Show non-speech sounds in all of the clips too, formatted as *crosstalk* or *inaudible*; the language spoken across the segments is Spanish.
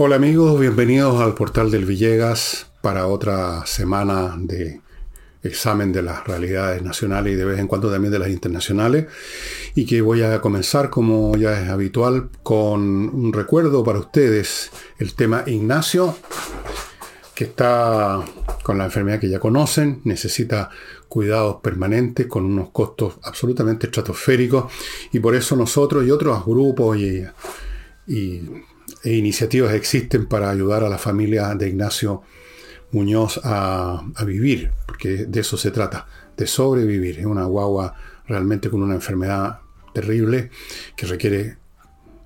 Hola amigos, bienvenidos al portal del Villegas para otra semana de examen de las realidades nacionales y de vez en cuando también de las internacionales. Y que voy a comenzar, como ya es habitual, con un recuerdo para ustedes, el tema Ignacio, que está con la enfermedad que ya conocen, necesita cuidados permanentes con unos costos absolutamente estratosféricos y por eso nosotros y otros grupos y, e iniciativas existen para ayudar a la familia de Ignacio Muñoz a, vivir, porque de eso se trata, de sobrevivir. Es una guagua realmente con una enfermedad terrible que requiere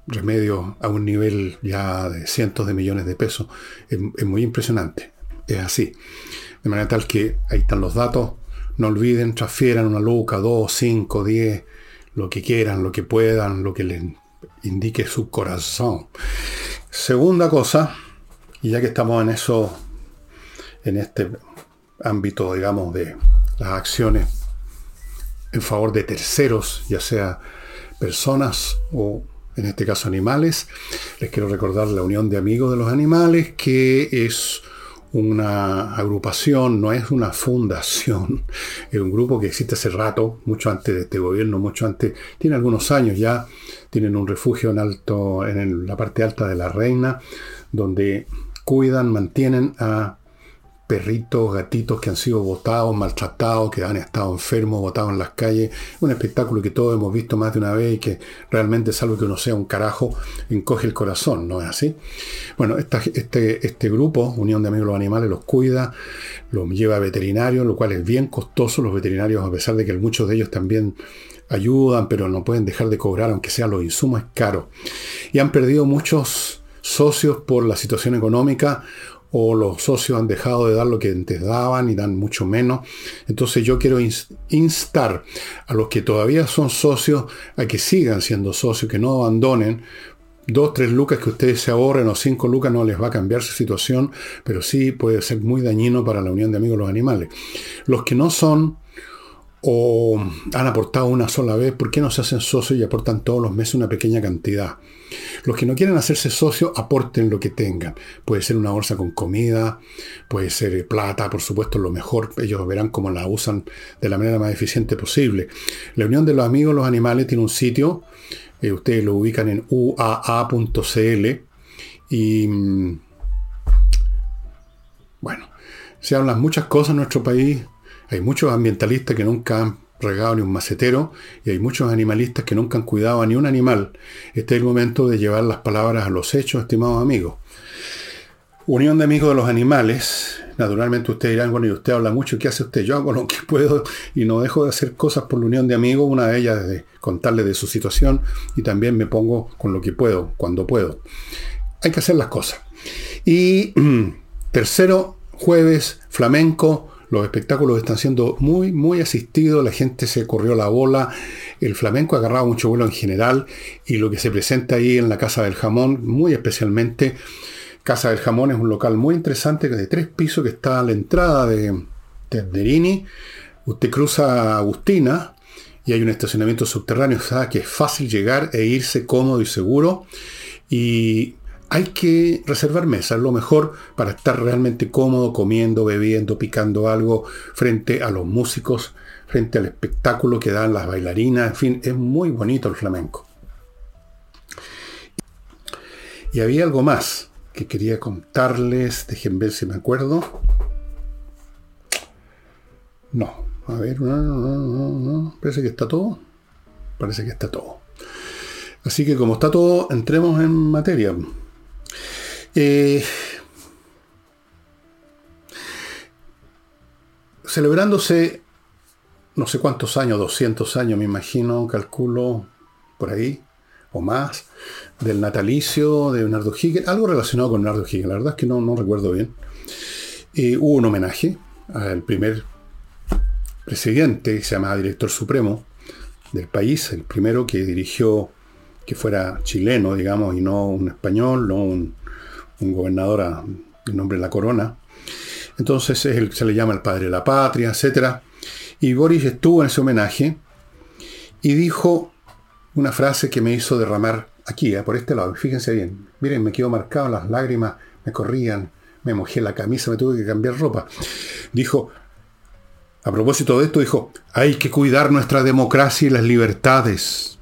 remedio a un nivel ya de cientos de millones de pesos. Es, es muy impresionante, es así. De manera tal que ahí están los datos, no olviden, transfieran una luca, dos, cinco, diez, lo que quieran, lo que puedan, lo que les indique su corazón. Segunda cosa, y ya que estamos en eso, en este ámbito, digamos, de las acciones en favor de terceros, ya sea personas o en este caso animales, les quiero recordar la Unión de Amigos de los Animales, que es una agrupación, no es una fundación, es un grupo que existe hace rato, mucho antes de este gobierno, mucho antes, tiene algunos años ya, tienen un refugio en alto, en la parte alta de la reina, donde cuidan, mantienen a perritos, gatitos que han sido botados, maltratados, que han estado enfermos, botados en las calles. Un espectáculo que todos hemos visto más de una vez y que realmente, salvo que uno sea un carajo, encoge el corazón, ¿no es así? Bueno, este, este grupo, Unión de Amigos de los Animales, los cuida, los lleva a veterinarios, lo cual es bien costoso. Los veterinarios, a pesar de que muchos de ellos también ayudan, pero no pueden dejar de cobrar, aunque sea los insumos, es caro. Y han perdido muchos socios por la situación económica o los socios han dejado de dar lo que antes daban y dan mucho menos. Entonces yo quiero instar a los que todavía son socios a que sigan siendo socios, que no abandonen. Dos, tres lucas que ustedes se ahorren o cinco lucas no les va a cambiar su situación, pero sí puede ser muy dañino para la unión de amigos de los animales. Los que no son o han aportado una sola vez, ¿por qué no se hacen socios y aportan todos los meses una pequeña cantidad? Los que no quieren hacerse socios, aporten lo que tengan. Puede ser una bolsa con comida, puede ser plata, por supuesto, lo mejor. Ellos verán cómo la usan de la manera más eficiente posible. La Unión de los Amigos los Animales tiene un sitio, eh, ustedes lo ubican en uaa.cl y mm, bueno, se hablan muchas cosas en nuestro país hay muchos ambientalistas que nunca han regado ni un macetero y hay muchos animalistas que nunca han cuidado a ni un animal. Este es el momento de llevar las palabras a los hechos, estimados amigos. Unión de Amigos de los Animales. Naturalmente ustedes dirán, bueno, y usted habla mucho, ¿qué hace usted? Yo hago lo que *laughs* puedo y no dejo de hacer cosas por la Unión de Amigos. Una de ellas es de contarle de su situación y también me pongo con lo que puedo, cuando puedo. Hay que hacer las cosas. Y *clears throat* tercero, jueves, flamenco, los espectáculos están siendo muy, muy asistidos, la gente se corrió la bola, el flamenco ha agarrado mucho vuelo en general y lo que se presenta ahí en la Casa del Jamón, muy especialmente, Casa del Jamón es un local muy interesante de tres pisos que está a la entrada de Tenderini. Usted cruza Agustina y hay un estacionamiento subterráneo, o sea que es fácil llegar e irse cómodo y seguro. Y hay que reservar mesas, lo mejor para estar realmente cómodo comiendo, bebiendo, picando algo frente a los músicos, frente al espectáculo que dan las bailarinas, en fin, es muy bonito el flamenco. Y había algo más que quería contarles, dejen ver si me acuerdo. No, a ver, no, no, no, no, parece que está todo. Parece que está todo. Así que como está todo, entremos en materia. Eh, celebrándose no sé cuántos años, 200 años me imagino, calculo por ahí, o más, del natalicio de Leonardo Higgins, algo relacionado con Leonardo Higgins, la verdad es que no, no recuerdo bien. Eh, hubo un homenaje al primer presidente, se llamaba director supremo del país, el primero que dirigió, que fuera chileno, digamos, y no un español, no un un gobernador a, nombre de la corona. Entonces se le llama el padre de la patria, etc. Y Boris estuvo en ese homenaje y dijo una frase que me hizo derramar aquí, eh, por este lado, fíjense bien, miren, me quedo marcado, las lágrimas me corrían, me mojé la camisa, me tuve que cambiar ropa. Dijo, a propósito de esto, dijo, hay que cuidar nuestra democracia y las libertades.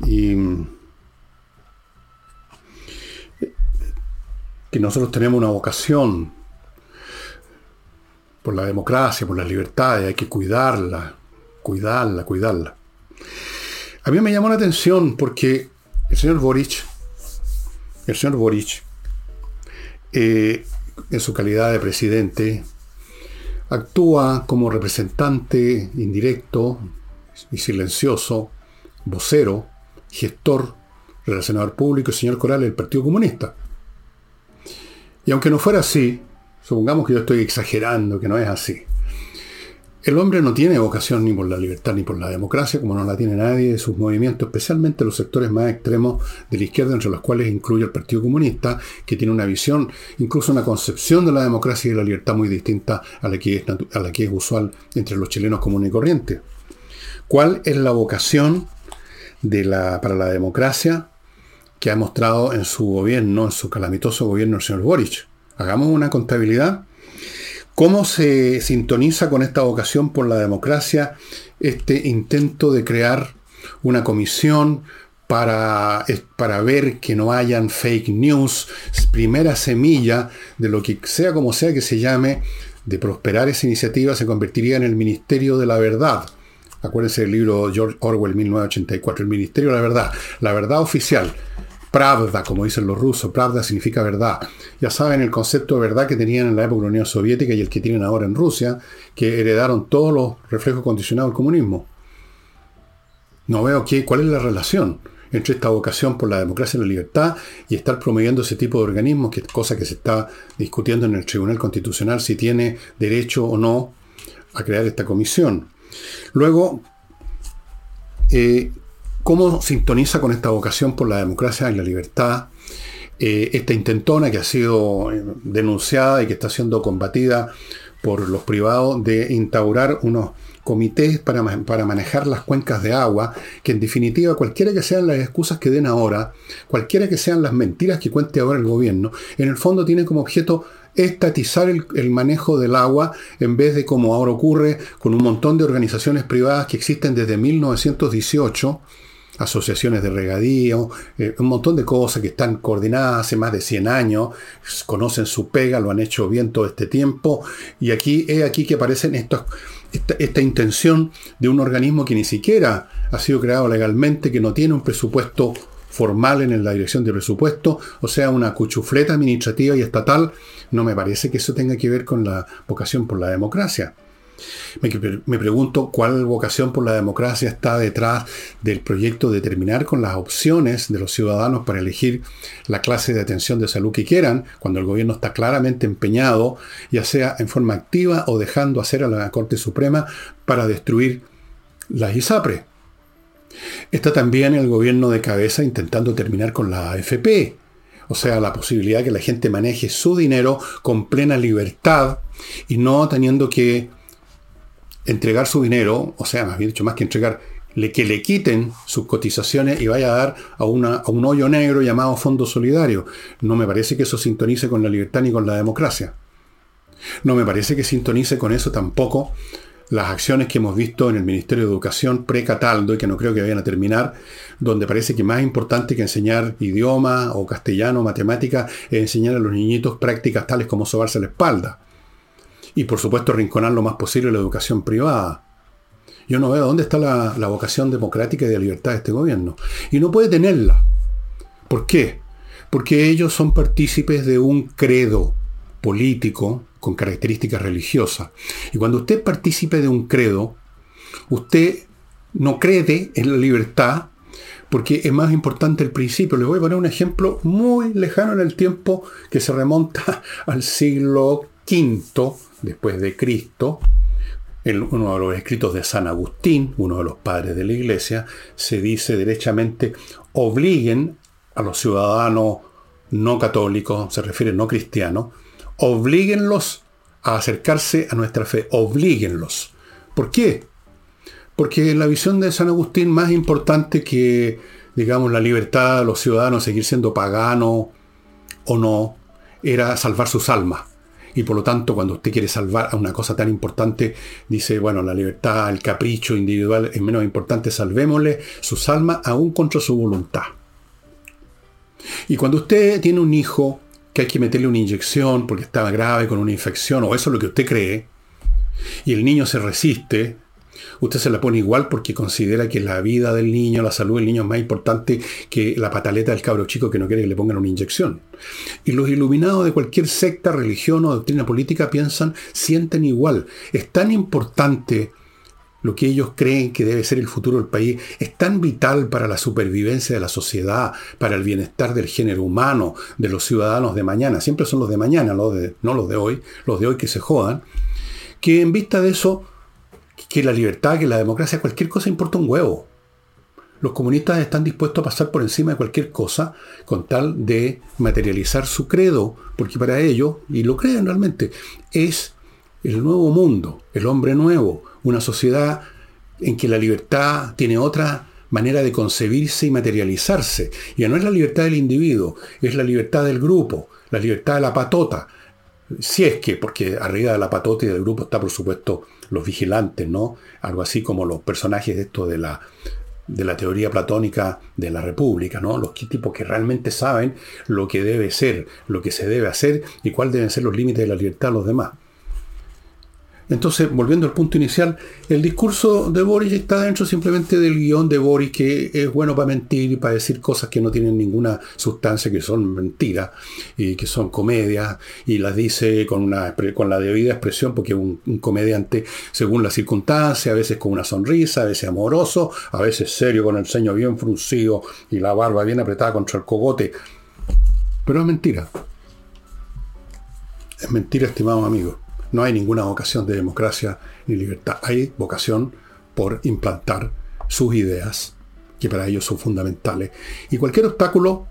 Y que nosotros tenemos una vocación por la democracia, por las libertades, hay que cuidarla, cuidarla, cuidarla. A mí me llamó la atención porque el señor Boric, el señor Boric, eh, en su calidad de presidente, actúa como representante indirecto y silencioso, vocero, gestor, relacionador público y señor Coral del Partido Comunista. Y aunque no fuera así, supongamos que yo estoy exagerando, que no es así. El hombre no tiene vocación ni por la libertad ni por la democracia, como no la tiene nadie de sus movimientos, especialmente los sectores más extremos de la izquierda, entre los cuales incluye el Partido Comunista, que tiene una visión, incluso una concepción de la democracia y de la libertad muy distinta a la que es, a la que es usual entre los chilenos comunes y corrientes. ¿Cuál es la vocación de la, para la democracia que ha mostrado en su gobierno, en su calamitoso gobierno el señor Boric? Hagamos una contabilidad ¿Cómo se sintoniza con esta vocación por la democracia este intento de crear una comisión para, para, ver que no hayan fake news, primera semilla de lo que sea como sea que se llame, de prosperar esa iniciativa, se convertiría en el Ministerio de la Verdad. Acuérdense del libro George Orwell 1984, el Ministerio de la Verdad, la verdad oficial. Pravda, como dicen los rusos, Pravda significa verdad. Ya saben el concepto de verdad que tenían en la época de la Unión Soviética y el que tienen ahora en Rusia, que heredaron todos los reflejos condicionados del comunismo. No veo qué, cuál es la relación entre esta vocación por la democracia y la libertad y estar promoviendo ese tipo de organismos, que es cosa que se está discutiendo en el Tribunal Constitucional si tiene derecho o no a crear esta comisión. Luego, eh, ¿Cómo sintoniza con esta vocación por la democracia y la libertad? Eh, esta intentona que ha sido eh, denunciada y que está siendo combatida por los privados de instaurar unos comités para, para, manejar las cuencas de agua, que en definitiva, cualquiera que sean las excusas que den ahora, cualquiera que sean las mentiras que cuente ahora el gobierno, en el fondo tiene como objeto estatizar el, el, manejo del agua en vez de como ahora ocurre con un montón de organizaciones privadas que existen desde 1918 asociaciones de regadío, eh, un montón de cosas que están coordinadas hace más de 100 años, conocen su pega, lo han hecho bien todo este tiempo, y aquí es aquí que aparecen esta, esta intención de un organismo que ni siquiera ha sido creado legalmente, que no tiene un presupuesto formal en la dirección de presupuesto, o sea, una cuchufleta administrativa y estatal, no me parece que eso tenga que ver con la vocación por la democracia. Me, pregunto cuál vocación por la democracia está detrás del proyecto de terminar con las opciones de los ciudadanos para elegir la clase de atención de salud que quieran, cuando el gobierno está claramente empeñado, ya sea en forma activa o dejando hacer a la Corte Suprema para destruir las ISAPRE. Está también el gobierno de cabeza intentando terminar con la AFP, o sea, la posibilidad de que la gente maneje su dinero con plena libertad y no teniendo que entregar su dinero, o sea, más bien dicho, más que entregar, que le quiten sus cotizaciones y vaya a dar a, a un hoyo negro llamado Fondo Solidario. No me parece que eso sintonice con la libertad ni con la democracia. No me parece que sintonice con eso tampoco las acciones que hemos visto en el Ministerio de Educación pre-Cataldo y que no creo que vayan a terminar, donde parece que más importante que enseñar idioma o castellano o matemática es enseñar a los niñitos prácticas tales como sobarse la espalda y por supuesto rinconar lo más posible la educación privada. Yo no veo dónde está la, vocación democrática y de libertad de este gobierno. Y no puede tenerla. ¿Por qué? Porque ellos son partícipes de un credo político con características religiosas. Y cuando usted participe de un credo, usted no cree en la libertad porque es más importante el principio. Les voy a poner un ejemplo muy lejano en el tiempo que se remonta *laughs* al siglo V después de Cristo, en uno de los escritos de San Agustín, uno de los padres de la iglesia, se dice derechamente, obliguen a los ciudadanos no católicos, se refiere no cristianos, obliguenlos a acercarse a nuestra fe, obliguenlos. ¿Por qué? Porque en la visión de San Agustín, más importante que, digamos, la libertad de los ciudadanos, seguir siendo paganos o no, era salvar sus almas. Y por lo tanto, cuando usted quiere salvar a una cosa tan importante, dice, bueno, la libertad, el capricho individual es menos importante, salvémosle sus almas aún contra su voluntad. Y cuando usted tiene un hijo que hay que meterle una inyección porque estaba grave con una infección, o eso es lo que usted cree, y el niño se resiste, usted se la pone igual porque considera que la vida del niño, la salud del niño es más importante que la pataleta del cabro chico que no quiere que le pongan una inyección. Y los iluminados de cualquier secta, religión o doctrina política piensan, sienten igual. Es tan importante lo que ellos creen que debe ser el futuro del país, es tan vital para la supervivencia de la sociedad, para el bienestar del género humano, de los ciudadanos de mañana. Siempre son los de mañana, de, no los de hoy, los de hoy que se jodan, que en vista de eso que la libertad, que la democracia, cualquier cosa importa un huevo. Los comunistas están dispuestos a pasar por encima de cualquier cosa con tal de materializar su credo, porque para ellos, y lo creen realmente, es el nuevo mundo, el hombre nuevo, una sociedad en que la libertad tiene otra manera de concebirse y materializarse. Ya no es la libertad del individuo, es la libertad del grupo, la libertad de la patota, si es que, porque arriba de la patota y del grupo está, por supuesto, los vigilantes, ¿no? Algo así como los personajes de esto de la, de la teoría platónica de la República, ¿no? Los tipos que realmente saben lo que debe ser, lo que se debe hacer y cuáles deben ser los límites de la libertad de los demás. Entonces, volviendo al punto inicial, el discurso de Boris está dentro simplemente del guion de Boris, que es bueno para mentir y para decir cosas que no tienen ninguna sustancia, que son mentiras y que son comedias, y las dice con, una, con la debida expresión, porque un, un comediante, según la circunstancia, a veces con una sonrisa, a veces amoroso, a veces serio, con el ceño bien fruncido y la barba bien apretada contra el cogote. Pero es mentira. Es mentira, estimados amigos. No hay ninguna vocación de democracia ni libertad. Hay vocación por implantar sus ideas, que para ellos son fundamentales. Y cualquier obstáculo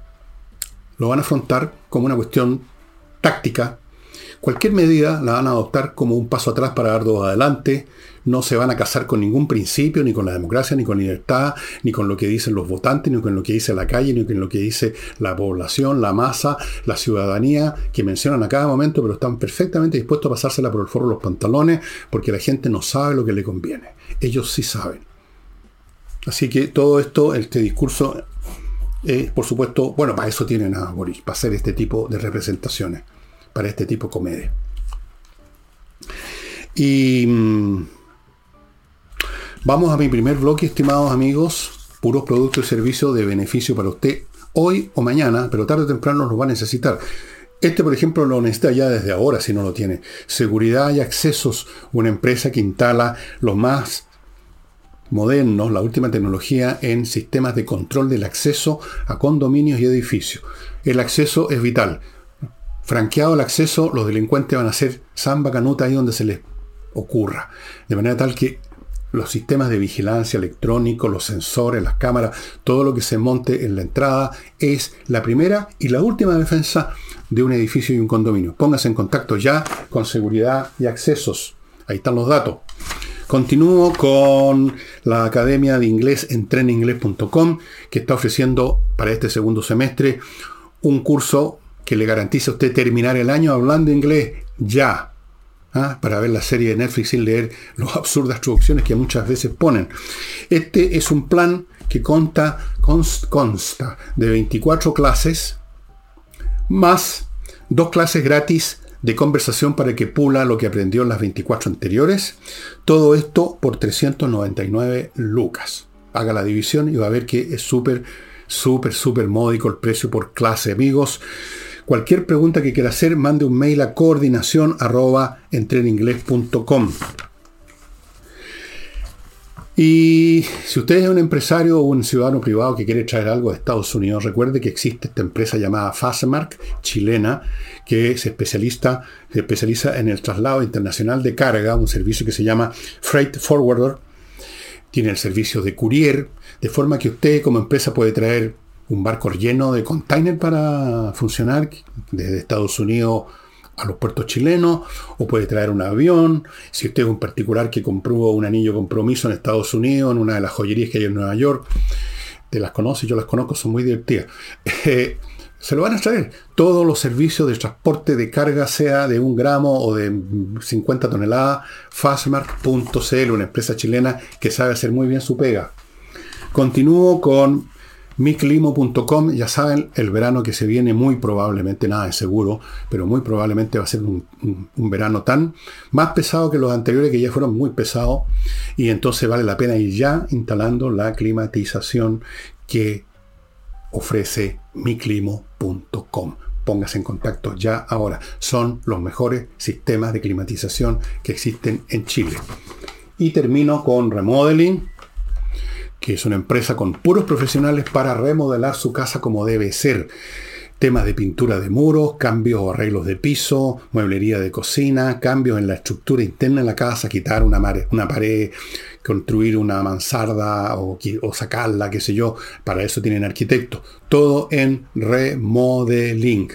lo van a afrontar como una cuestión táctica. Cualquier medida la van a adoptar como un paso atrás para dar dos adelante, no se van a casar con ningún principio, ni con la democracia, ni con la libertad, ni con lo que dicen los votantes, ni con lo que dice la calle, ni con lo que dice la población, la masa, la ciudadanía, que mencionan a cada momento, pero están perfectamente dispuestos a pasársela por el foro de los pantalones, porque la gente no sabe lo que le conviene. Ellos sí saben. Así que todo esto, este discurso, es, por supuesto, bueno, para eso tienen a Boris, para hacer este tipo de representaciones, para este tipo de comedia. Y mm, Vamos a mi primer bloque, estimados amigos. Puros productos y servicios de beneficio para usted hoy o mañana, pero tarde o temprano los va a necesitar. Este, por ejemplo, lo necesita ya desde ahora si no lo tiene. Seguridad y accesos, una empresa que instala los más modernos, la última tecnología en sistemas de control del acceso a condominios y edificios. El acceso es vital. Franqueado el acceso, los delincuentes van a hacer samba canuta ahí donde se les ocurra. De manera tal que los sistemas de vigilancia electrónico, los sensores, las cámaras, todo lo que se monte en la entrada es la primera y la última defensa de un edificio y un condominio. Póngase en contacto ya con seguridad y accesos. Ahí están los datos. Continúo con la Academia de Inglés en treninglés.com que está ofreciendo para este segundo semestre un curso que le garantiza a usted terminar el año hablando inglés ya. ¿Ah? para ver la serie de Netflix sin leer las absurdas traducciones que muchas veces ponen. Este es un plan que consta, consta de 24 clases más dos clases gratis de conversación para que pula lo que aprendió en las 24 anteriores. Todo esto por 399 lucas. Haga la división y va a ver que es súper, súper, súper módico el precio por clase, amigos. Cualquier pregunta que quiera hacer, mande un mail a coordinación Y si usted es un empresario o un ciudadano privado que quiere traer algo de Estados Unidos, recuerde que existe esta empresa llamada Fastmark, chilena, que especialista, se especializa en el traslado internacional de carga, un servicio que se llama Freight Forwarder. Tiene el servicio de courier, de forma que usted como empresa puede traer un barco lleno de containers para funcionar desde Estados Unidos a los puertos chilenos o puede traer un avión. Si usted es un particular que compró un anillo compromiso en Estados Unidos, en una de las joyerías que hay en Nueva York, te las conoce, yo las conozco, son muy divertidas. *laughs* Eh, se lo van a traer. Todos los servicios de transporte de carga, sea de un gramo o de 50 toneladas, fastmark.cl, una empresa chilena que sabe hacer muy bien su pega. Continúo con miclimo.com, ya saben, el verano que se viene muy probablemente, nada es seguro, pero muy probablemente va a ser un, verano tan más pesado que los anteriores que ya fueron muy pesados y entonces vale la pena ir ya instalando la climatización que ofrece miclimo.com. Póngase en contacto ya ahora. Son los mejores sistemas de climatización que existen en Chile. Y termino con Remodeling, que es una empresa con puros profesionales para remodelar su casa como debe ser temas de pintura de muros, cambios o arreglos de piso, mueblería de cocina, cambios en la estructura interna de la casa, quitar una, una pared, construir una mansarda o, o, sacarla, qué sé yo. Para eso tienen arquitectos. Todo en remodeling.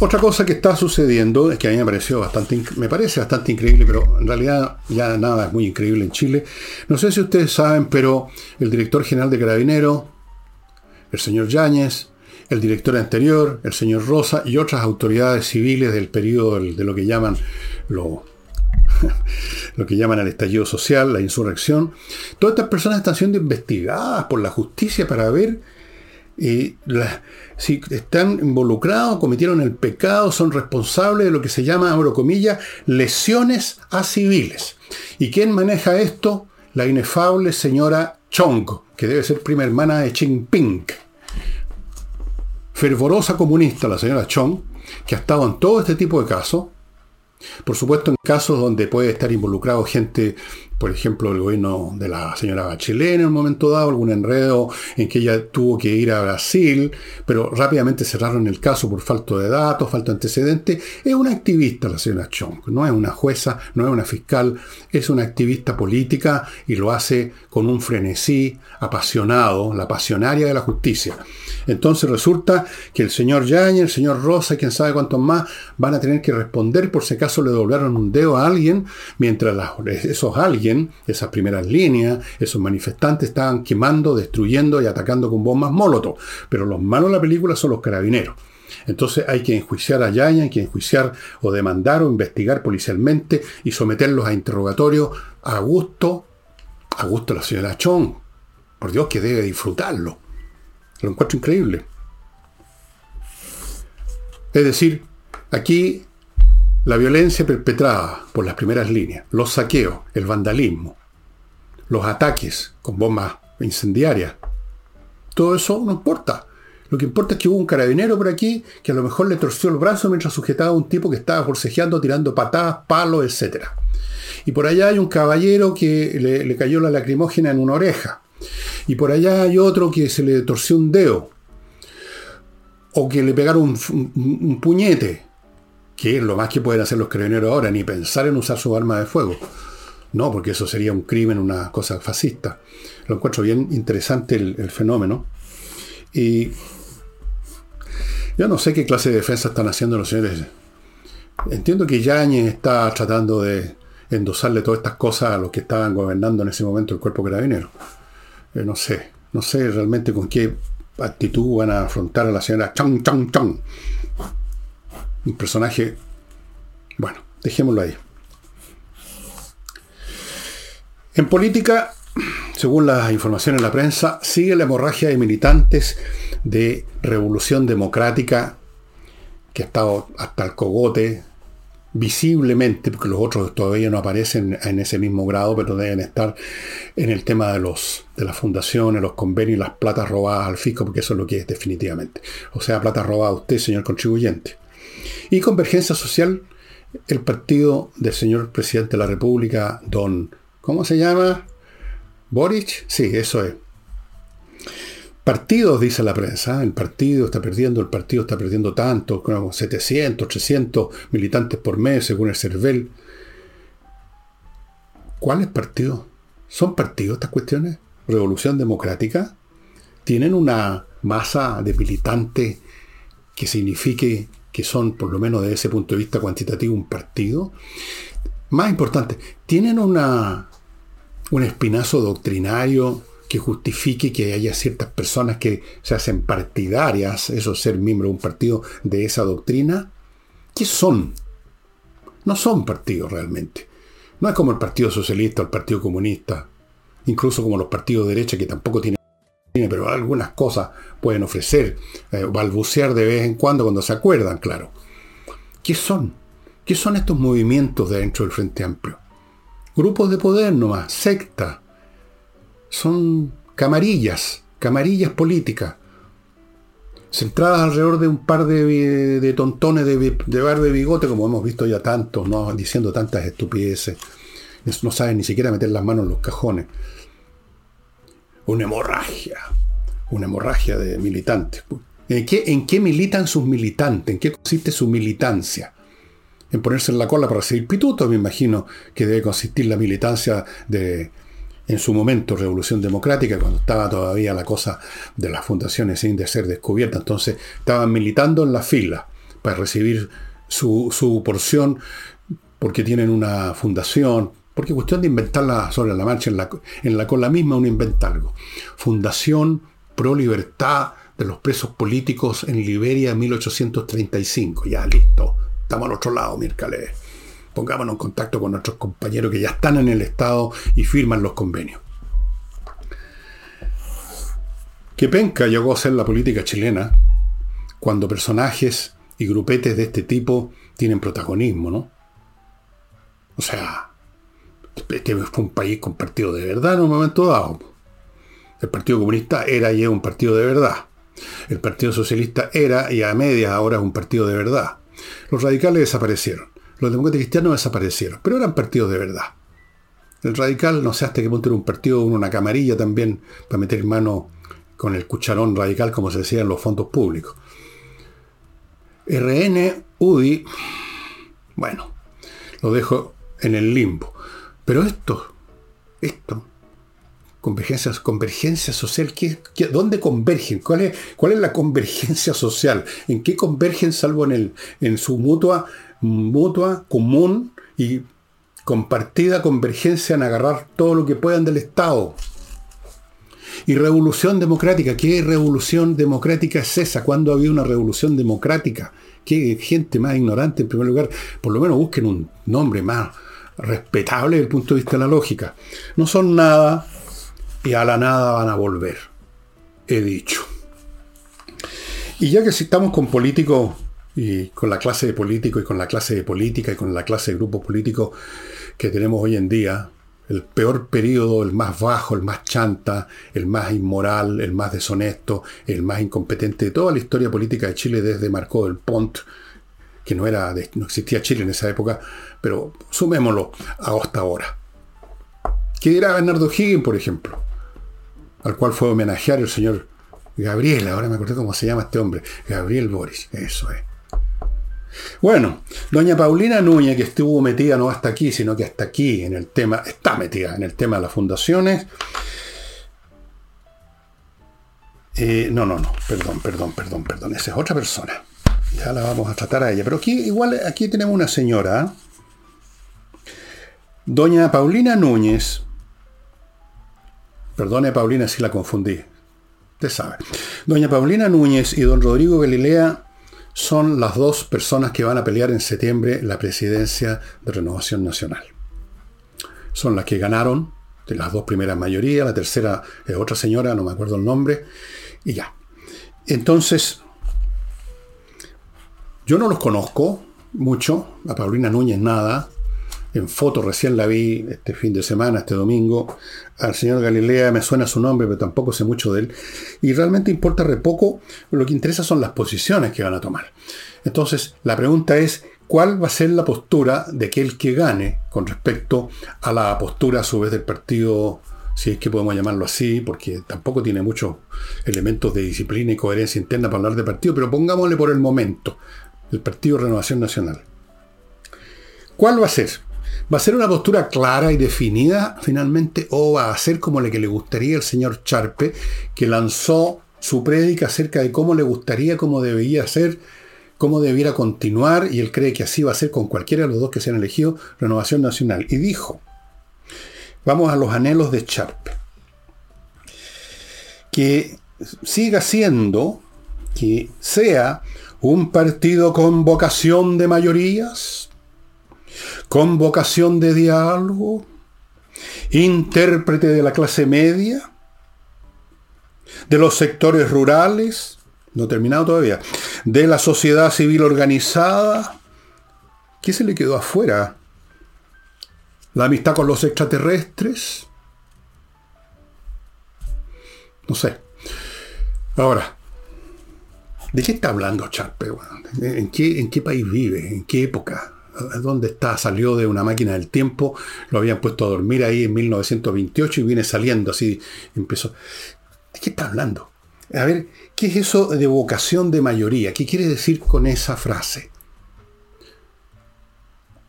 Otra cosa que está sucediendo es que a mí me pareció bastante, me parece bastante increíble, pero en realidad ya nada es muy increíble en Chile. No sé si ustedes saben, pero el director general de Carabineros, el señor Yáñez, el director anterior, el señor Rosa y otras autoridades civiles del periodo de lo que llaman lo, *laughs* lo que llaman el estallido social, la insurrección. Todas estas personas están siendo investigadas por la justicia para ver eh, si están involucrados, cometieron el pecado, son responsables de lo que se llama, abro comillas, lesiones a civiles. ¿Y quién maneja esto? La inefable señora Chong, que debe ser prima hermana de Xi Ping fervorosa comunista, la señora Chong, que ha estado en todo este tipo de casos. Por supuesto, en casos donde puede estar involucrado gente por ejemplo, el gobierno de la señora Bachelet en un momento dado, algún enredo en que ella tuvo que ir a Brasil, pero rápidamente cerraron el caso por falta de datos, falta de antecedentes. Es una activista la señora Chong, no es una jueza, no es una fiscal, es una activista política y lo hace con un frenesí apasionado, la pasionaria de la justicia. Entonces resulta que el señor Yañez, el señor Rosa y quién sabe cuántos más van a tener que responder por si acaso le doblaron un dedo a alguien, mientras esos alguien, esas primeras líneas, esos manifestantes estaban quemando, destruyendo y atacando con bombas molotov. Pero los malos de la película son los carabineros. Entonces hay que enjuiciar a Yaña, hay que enjuiciar o demandar o investigar policialmente y someterlos a interrogatorio a gusto, a gusto de la señora Chong. Por Dios que debe disfrutarlo. Lo encuentro increíble. Es decir, aquí la violencia perpetrada por las primeras líneas, los saqueos, el vandalismo, los ataques con bombas incendiarias, todo eso no importa. Lo que importa es que hubo un carabinero por aquí que a lo mejor le torció el brazo mientras sujetaba a un tipo que estaba forcejeando, tirando patadas, palos, etc. Y por allá hay un caballero que le, le cayó la lacrimógena en una oreja. Y por allá hay otro que se le torció un dedo. O que le pegaron un, puñete. Que es lo más que pueden hacer los carabineros ahora, ni pensar en usar su arma de fuego. No, porque eso sería un crimen, una cosa fascista. Lo encuentro bien interesante el, fenómeno. Y yo no sé qué clase de defensa están haciendo los señores. Entiendo que Yañez está tratando de endosarle todas estas cosas a los que estaban gobernando en ese momento el cuerpo carabinero. Eh, no sé, no sé realmente con qué actitud van a afrontar a la señora Chang Chang Chang. Un personaje, bueno, dejémoslo ahí. En política, según las informaciones de la prensa, sigue la hemorragia de militantes de Revolución Democrática, que ha estado hasta el cogote visiblemente, porque los otros todavía no aparecen en ese mismo grado, pero deben estar en el tema de, los, de las fundaciones, los convenios, las platas robadas al fisco, porque eso es lo que es definitivamente. O sea, plata robada a usted, señor contribuyente. Y Convergencia Social, el partido del señor presidente de la República, don, ¿cómo se llama? Boric, sí, eso es. Partidos, dice la prensa, el partido está perdiendo, el partido está perdiendo tanto, como 700, 300 militantes por mes, según el CERVEL. ¿Cuáles partidos? ¿Son partidos estas cuestiones? ¿Revolución Democrática? ¿Tienen una masa de militantes que signifique que son, por lo menos desde ese punto de vista cuantitativo, un partido. Más importante, tienen una, un espinazo doctrinario que justifique que haya ciertas personas que se hacen partidarias, eso ser miembro de un partido de esa doctrina. ¿Qué son? No son partidos realmente. No es como el Partido Socialista o el Partido Comunista, incluso como los partidos de derecha que tampoco tienen, pero algunas cosas pueden ofrecer, eh, balbucear de vez en cuando cuando se acuerdan, claro. ¿Qué son? ¿Qué son estos movimientos dentro del Frente Amplio? Grupos de poder nomás, secta. Son camarillas, camarillas políticas, centradas alrededor de un par de, tontones de, de bigote, como hemos visto ya tantos, ¿no? diciendo tantas estupideces. No saben ni siquiera meter las manos en los cajones. Una hemorragia, una hemorragia de militantes. ¿En qué, ¿En qué militan sus militantes? ¿En qué consiste su militancia? En ponerse en la cola para recibir pitutos, me imagino que debe consistir la militancia de, en su momento Revolución Democrática, cuando estaba todavía la cosa de las fundaciones sin de ser descubierta. Entonces estaban militando en la fila para recibir su, su porción porque tienen una fundación, porque cuestión de inventarla sobre la marcha, en la, en la cola misma uno inventa algo. Fundación Pro Libertad de los Presos Políticos en Liberia 1835. Ya, listo. Estamos al otro lado, Mircale pongámonos en contacto con nuestros compañeros que ya están en el Estado y firman los convenios. Qué penca llegó a ser la política chilena cuando personajes y grupetes de este tipo tienen protagonismo, ¿no? O sea, este fue un país con partido de verdad en un momento dado. El Partido Comunista era y es un partido de verdad. El Partido Socialista era y a medias ahora es un partido de verdad. Los radicales desaparecieron los demócratas cristianos desaparecieron, pero eran partidos de verdad. El radical, no sé hasta qué punto era un partido, una camarilla también, para meter mano con el cucharón radical, como se decía en los fondos públicos. RN, UDI, bueno, lo dejo en el limbo. Pero esto, esto, convergencia, convergencia social, ¿qué, dónde convergen? ¿Cuál es, ¿Cuál es la convergencia social? ¿En qué convergen salvo en, el, en su mutua mutua, común y compartida convergencia en agarrar todo lo que puedan del Estado. Y revolución democrática, ¿qué revolución democrática es esa? ¿Cuándo había una revolución democrática? ¿Qué gente más ignorante en primer lugar? Por lo menos busquen un nombre más respetable desde el punto de vista de la lógica. No son nada y a la nada van a volver. He dicho. Y ya que si estamos con políticos y con la clase de político y con la clase de política y con la clase de grupos políticos que tenemos hoy en día, el peor periodo, el más bajo, el más chanta, el más inmoral, el más deshonesto, el más incompetente de toda la historia política de Chile desde Marco del Pont, que no, era no existía Chile en esa época, pero sumémoslo hasta ahora. ¿Qué dirá Bernardo Higgins, por ejemplo? Al cual fue homenajear el señor Gabriel, ahora me acordé cómo se llama este hombre, Gabriel Boris, eso es. Bueno, doña Paulina Núñez, que estuvo metida no hasta aquí, sino que hasta aquí en el tema, está metida en el tema de las fundaciones. Eh, no, no, no, perdón, perdón, perdón, perdón, esa es otra persona. Ya la vamos a tratar a ella. Pero aquí, igual, aquí tenemos una señora. Doña Paulina Núñez. Perdone, Paulina, si la confundí. Usted sabe. Doña Paulina Núñez y don Rodrigo Galilea son las dos personas que van a pelear en septiembre la presidencia de Renovación Nacional. Son las que ganaron de las dos primeras mayorías, la tercera es otra señora, no me acuerdo el nombre, y ya. Entonces, yo no los conozco mucho, a Paulina Núñez nada, en foto recién la vi este fin de semana, este domingo. Al señor Galilea me suena su nombre, pero tampoco sé mucho de él. Y realmente importa re poco, lo que interesa son las posiciones que van a tomar. Entonces, la pregunta es, ¿cuál va a ser la postura de aquel que gane con respecto a la postura a su vez del partido, si es que podemos llamarlo así, porque tampoco tiene muchos elementos de disciplina y coherencia interna para hablar de partido, pero pongámosle por el momento, el Partido Renovación Nacional. ¿Cuál va a ser? ¿Va a ser una postura clara y definida finalmente o va a ser como la que le gustaría el señor Charpe, que lanzó su prédica acerca de cómo le gustaría, cómo debería ser cómo debiera continuar, y él cree que así va a ser con cualquiera de los dos que sean elegidos, Renovación Nacional. Y dijo, vamos a los anhelos de Charpe, que siga siendo, que sea un partido con vocación de mayorías, con vocación de diálogo, intérprete de la clase media, de los sectores rurales, no terminado todavía, de la sociedad civil organizada. ¿Qué se le quedó afuera? ¿La amistad con los extraterrestres? No sé. Ahora, ¿de qué está hablando Charpe? ¿En qué, ¿En qué país vive? ¿En qué época? ¿Dónde está? Salió de una máquina del tiempo, lo habían puesto a dormir ahí en 1928 y viene saliendo así, empezó. ¿De qué está hablando? A ver, ¿qué es eso de vocación de mayoría? ¿Qué quiere decir con esa frase?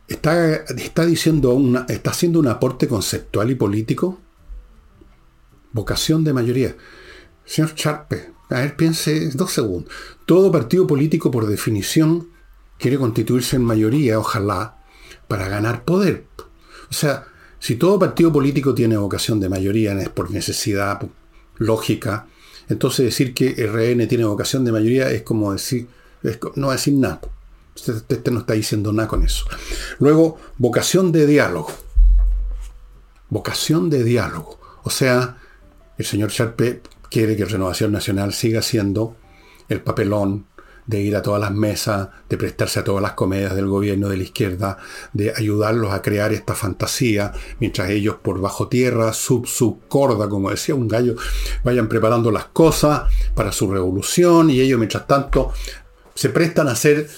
¿Está, está diciendo una, está haciendo un aporte conceptual y político? Vocación de mayoría. Señor Charpe, a ver, piense dos segundos. Todo partido político, por definición, quiere constituirse en mayoría, ojalá, para ganar poder. O sea, si todo partido político tiene vocación de mayoría, es por necesidad lógica, entonces decir que RN tiene vocación de mayoría es como decir, no decir nada. Usted, no está diciendo nada con eso. Luego, vocación de diálogo. Vocación de diálogo. O sea, el señor Charpe quiere que Renovación Nacional siga siendo el papelón de ir a todas las mesas, de prestarse a todas las comedias del gobierno de la izquierda, de ayudarlos a crear esta fantasía, mientras ellos por bajo tierra, sub sub corda, como decía un gallo, vayan preparando las cosas para su revolución y ellos mientras tanto se prestan a ser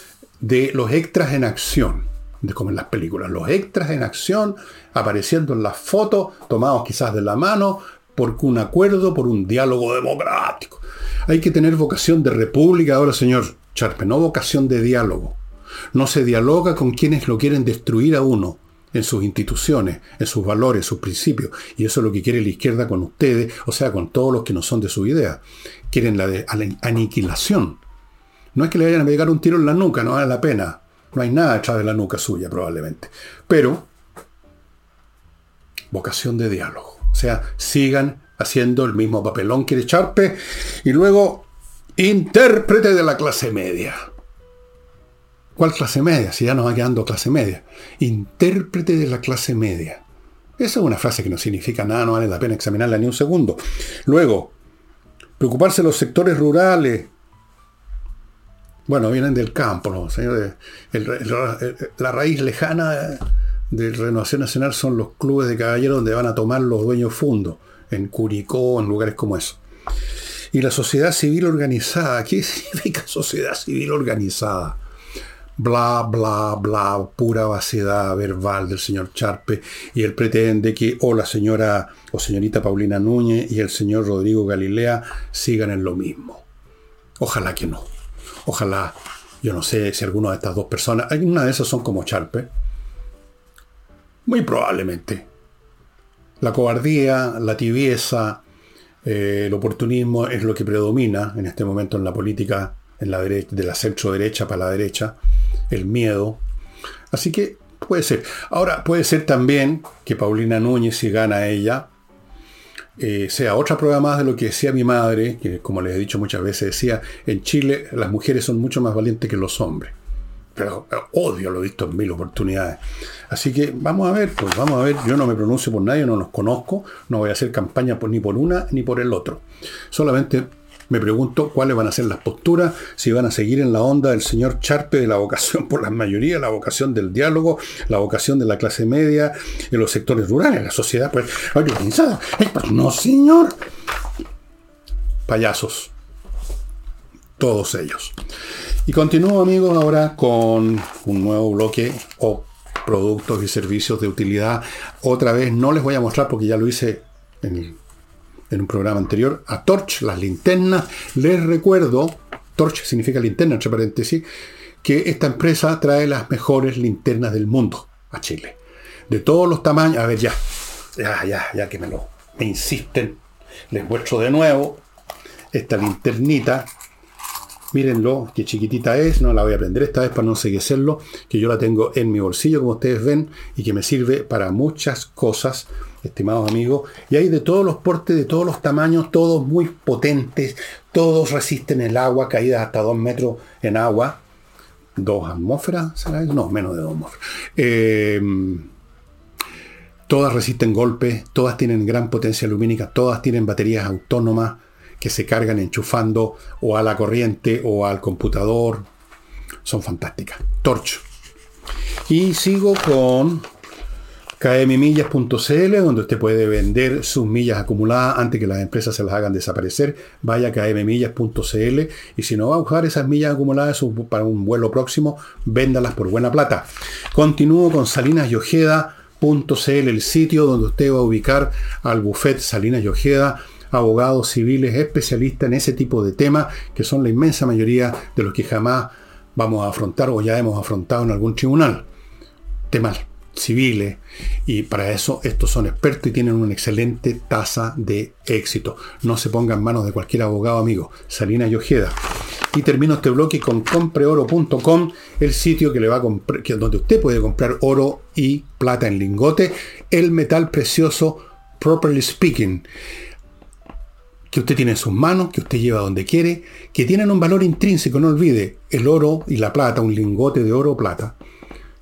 de los extras en acción, de como en las películas, los extras en acción apareciendo en las fotos, tomados quizás de la mano, por un acuerdo, por un diálogo democrático. Hay que tener vocación de república ahora, señor Charpe, no vocación de diálogo. No se dialoga con quienes lo quieren destruir a uno en sus instituciones, en sus valores, sus principios. Y eso es lo que quiere la izquierda con ustedes, o sea, con todos los que no son de su idea. Quieren la, de, aniquilación. No es que le vayan a pegar un tiro en la nuca, no vale la pena. No hay nada detrás de la nuca suya, probablemente. Pero, vocación de diálogo. Sea, sigan haciendo el mismo papelón que Charpe, y luego intérprete de la clase media. ¿Cuál clase media? Si ya nos va quedando clase media. Intérprete de la clase media. Esa es una frase que no significa nada, no vale la pena examinarla ni un segundo. Luego, preocuparse de los sectores rurales. Bueno, vienen del campo, ¿no? Señores, la raíz lejana de Renovación Nacional son los clubes de caballeros donde van a tomar los dueños fundos en Curicó, en lugares como eso. Y la sociedad civil organizada, ¿qué *laughs* significa sociedad civil organizada? Bla, bla, bla, pura vaciedad verbal del señor Charpe, y él pretende que o la señora o señorita Paulina Núñez y el señor Rodrigo Galilea sigan en lo mismo. Ojalá que no. Ojalá, yo no sé si alguna de estas dos personas, alguna de esas son como Charpe. Muy probablemente la cobardía, la tibieza, eh, el oportunismo es lo que predomina en este momento en la política en la derecha, de la centro derecha para la derecha, el miedo. Así que puede ser. Ahora, puede ser también que Paulina Núñez, si gana ella, eh, sea otra prueba más de lo que decía mi madre, que como les he dicho muchas veces, decía, en Chile las mujeres son mucho más valientes que los hombres pero odio lo he visto en mil oportunidades. Así que vamos a ver, pues vamos a ver, yo no me pronuncio por nadie, no nos conozco, no voy a hacer campaña ni por una ni por el otro. Solamente me pregunto cuáles van a ser las posturas, si van a seguir en la onda del señor Charpe de la vocación por la mayoría, la vocación del diálogo, la vocación de la clase media, en los sectores rurales, la sociedad pues organizada. Pues, no, señor. Payasos. Todos ellos. Y continúo amigos ahora con un nuevo bloque o productos y servicios de utilidad. Otra vez no les voy a mostrar porque ya lo hice en, un programa anterior. A Torch, las linternas. Les recuerdo, Torch significa linterna entre paréntesis, que esta empresa trae las mejores linternas del mundo a Chile. De todos los tamaños. A ver, ya. Ya, ya, ya que me lo insisten. Les muestro de nuevo esta linternita Mírenlo, qué chiquitita es, no la voy a prender esta vez para no enseguecerlo, que yo la tengo en mi bolsillo, como ustedes ven, y que me sirve para muchas cosas, estimados amigos. Y hay de todos los portes, de todos los tamaños, todos muy potentes, todos resisten el agua, caídas hasta 2 metros en agua. ¿Dos atmósferas? ¿Será? No, menos de dos atmósferas. Eh, todas resisten golpes, todas tienen gran potencia lumínica, todas tienen baterías autónomas que se cargan enchufando o a la corriente o al computador. Son fantásticas. Torch. Y sigo con kmmillas.cl, donde usted puede vender sus millas acumuladas antes que las empresas se las hagan desaparecer. Vaya a kmmillas.cl y si no va a usar esas millas acumuladas para un vuelo próximo, véndalas por buena plata. Continúo con Salinas y el sitio donde usted va a ubicar al buffet Salinas y Ojeda abogados civiles especialistas en ese tipo de temas, que son la inmensa mayoría de los que jamás vamos a afrontar o ya hemos afrontado en algún tribunal. Temas civiles y para eso estos son expertos y tienen una excelente tasa de éxito. No se ponga en manos de cualquier abogado amigo. Salina y Ojeda. Y termino este bloque con compreoro.com, el sitio que le va a comprar, donde usted puede comprar oro y plata en lingote, el metal precioso, properly speaking que usted tiene en sus manos, que usted lleva donde quiere, que tienen un valor intrínseco, no olvide, el oro y la plata, un lingote de oro o plata,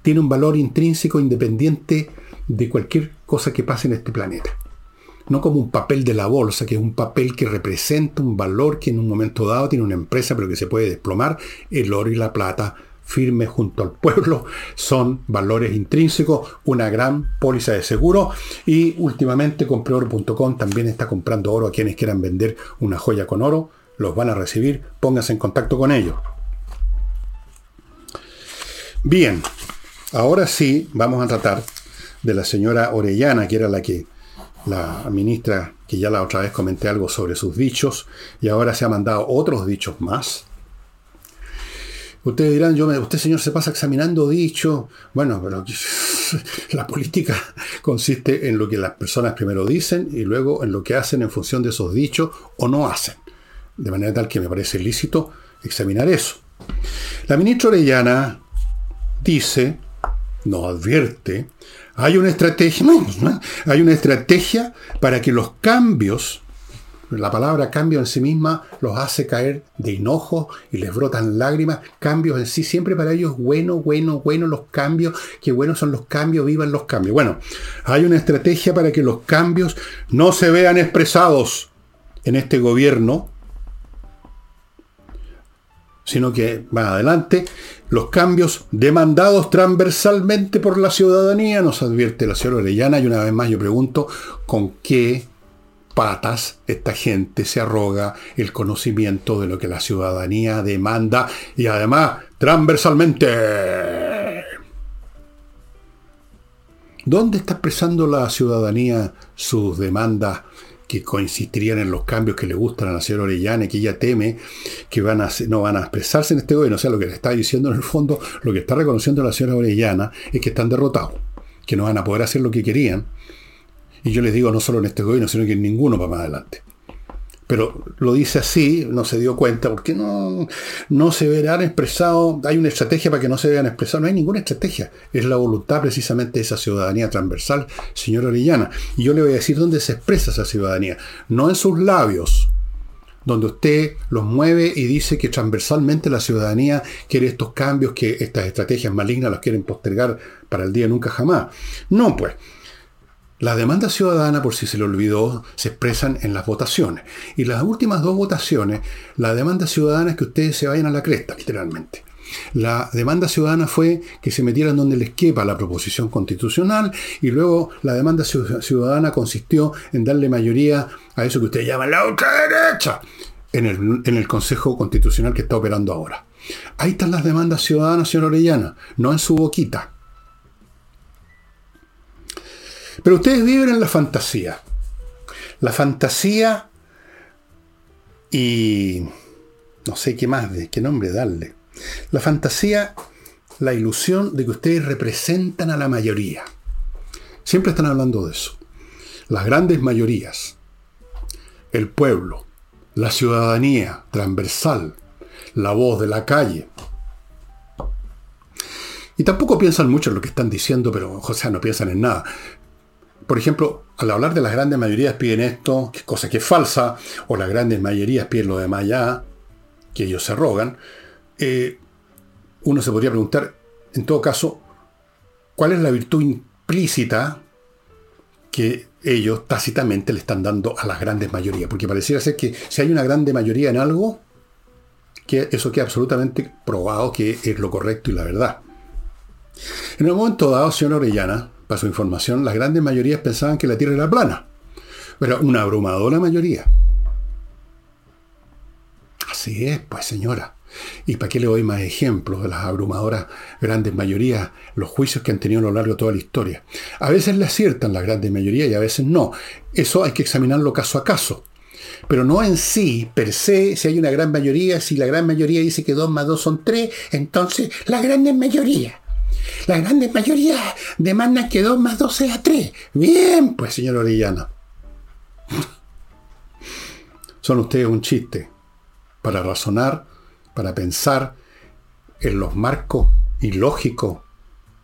tiene un valor intrínseco independiente de cualquier cosa que pase en este planeta. No como un papel de la bolsa, que es un papel que representa un valor que en un momento dado tiene una empresa, pero que se puede desplomar. El oro y la plata firmes junto al pueblo, son valores intrínsecos, una gran póliza de seguro. Y últimamente compreoro.com también está comprando oro a quienes quieran vender una joya con oro, los van a recibir, pónganse en contacto con ellos. Bien, ahora sí vamos a tratar de la señora Orellana, que era la que la ministra, que ya la otra vez comenté algo sobre sus dichos, y ahora se ha mandado otros dichos más Ustedes dirán, yo, usted señor se pasa examinando dicho. Bueno, pero *laughs* la política consiste en lo que las personas primero dicen y luego en lo que hacen en función de esos dichos o no hacen. De manera tal que me parece lícito examinar eso. La ministra Orellana dice, nos advierte, hay una estrategia, *laughs* hay una estrategia para que los cambios la palabra cambio en sí misma los hace caer de enojo y les brotan lágrimas. Cambios en sí, siempre para ellos bueno, bueno, bueno los cambios. Qué buenos son los cambios, vivan los cambios. Bueno, hay una estrategia para que los cambios no se vean expresados en este gobierno, sino que más adelante los cambios demandados transversalmente por la ciudadanía, nos advierte la señora Orellana, y una vez más yo pregunto, ¿con qué patas, esta gente se arroga el conocimiento de lo que la ciudadanía demanda y además transversalmente. ¿Dónde está expresando la ciudadanía sus demandas que coincidirían en los cambios que le gustan a la señora Orellana y que ella teme que van a, no van a expresarse en este gobierno? O sea, lo que le está diciendo en el fondo, lo que está reconociendo la señora Orellana es que están derrotados, que no van a poder hacer lo que querían y yo les digo, no solo en este gobierno, sino que en ninguno para más adelante. Pero lo dice así, no se dio cuenta, porque no, no se verán expresados, hay una estrategia para que no se vean expresados, no hay ninguna estrategia, es la voluntad precisamente de esa ciudadanía transversal, señora Orellana. Y yo le voy a decir dónde se expresa esa ciudadanía, no en sus labios, donde usted los mueve y dice que transversalmente la ciudadanía quiere estos cambios, que estas estrategias malignas las quieren postergar para el día nunca jamás. No, pues, la demanda ciudadana, por si se le olvidó, se expresan en las votaciones. Y las últimas dos votaciones, la demanda ciudadana es que ustedes se vayan a la cresta, literalmente. La demanda ciudadana fue que se metieran donde les quepa la proposición constitucional y luego la demanda ciudadana consistió en darle mayoría a eso que ustedes llaman la ultraderecha en el, en el Consejo Constitucional que está operando ahora. Ahí están las demandas ciudadanas, señor Orellana, no en su boquita. Pero ustedes viven en la fantasía. La fantasía y no sé qué más, de qué nombre darle. La fantasía, la ilusión de que ustedes representan a la mayoría. Siempre están hablando de eso. Las grandes mayorías, el pueblo, la ciudadanía transversal, la voz de la calle. Y tampoco piensan mucho en lo que están diciendo, pero, o sea, no piensan en nada. Por ejemplo, al hablar de las grandes mayorías piden esto, cosa que es falsa, o las grandes mayorías piden lo de allá, que ellos se rogan. Eh, uno se podría preguntar, en todo caso, ¿cuál es la virtud implícita que ellos tácitamente le están dando a las grandes mayorías? Porque pareciera ser que si hay una grande mayoría en algo, que eso queda absolutamente probado que es lo correcto y la verdad. En el momento dado, señor Orellana, para su información, las grandes mayorías pensaban que la Tierra era plana. Pero una abrumadora mayoría. Así es, pues señora. ¿Y para qué le doy más ejemplos de las abrumadoras grandes mayorías, los juicios que han tenido a lo largo de toda la historia? A veces le aciertan las grandes mayorías y a veces no. Eso hay que examinarlo caso a caso. Pero no en sí, per se, si hay una gran mayoría, si la gran mayoría dice que 2 más 2 son 3, entonces la grande mayoría. La grande mayoría demanda que 2 más 2 sea 3. Bien, pues, señor Orellana. Son ustedes un chiste para razonar, para pensar en los marcos ilógicos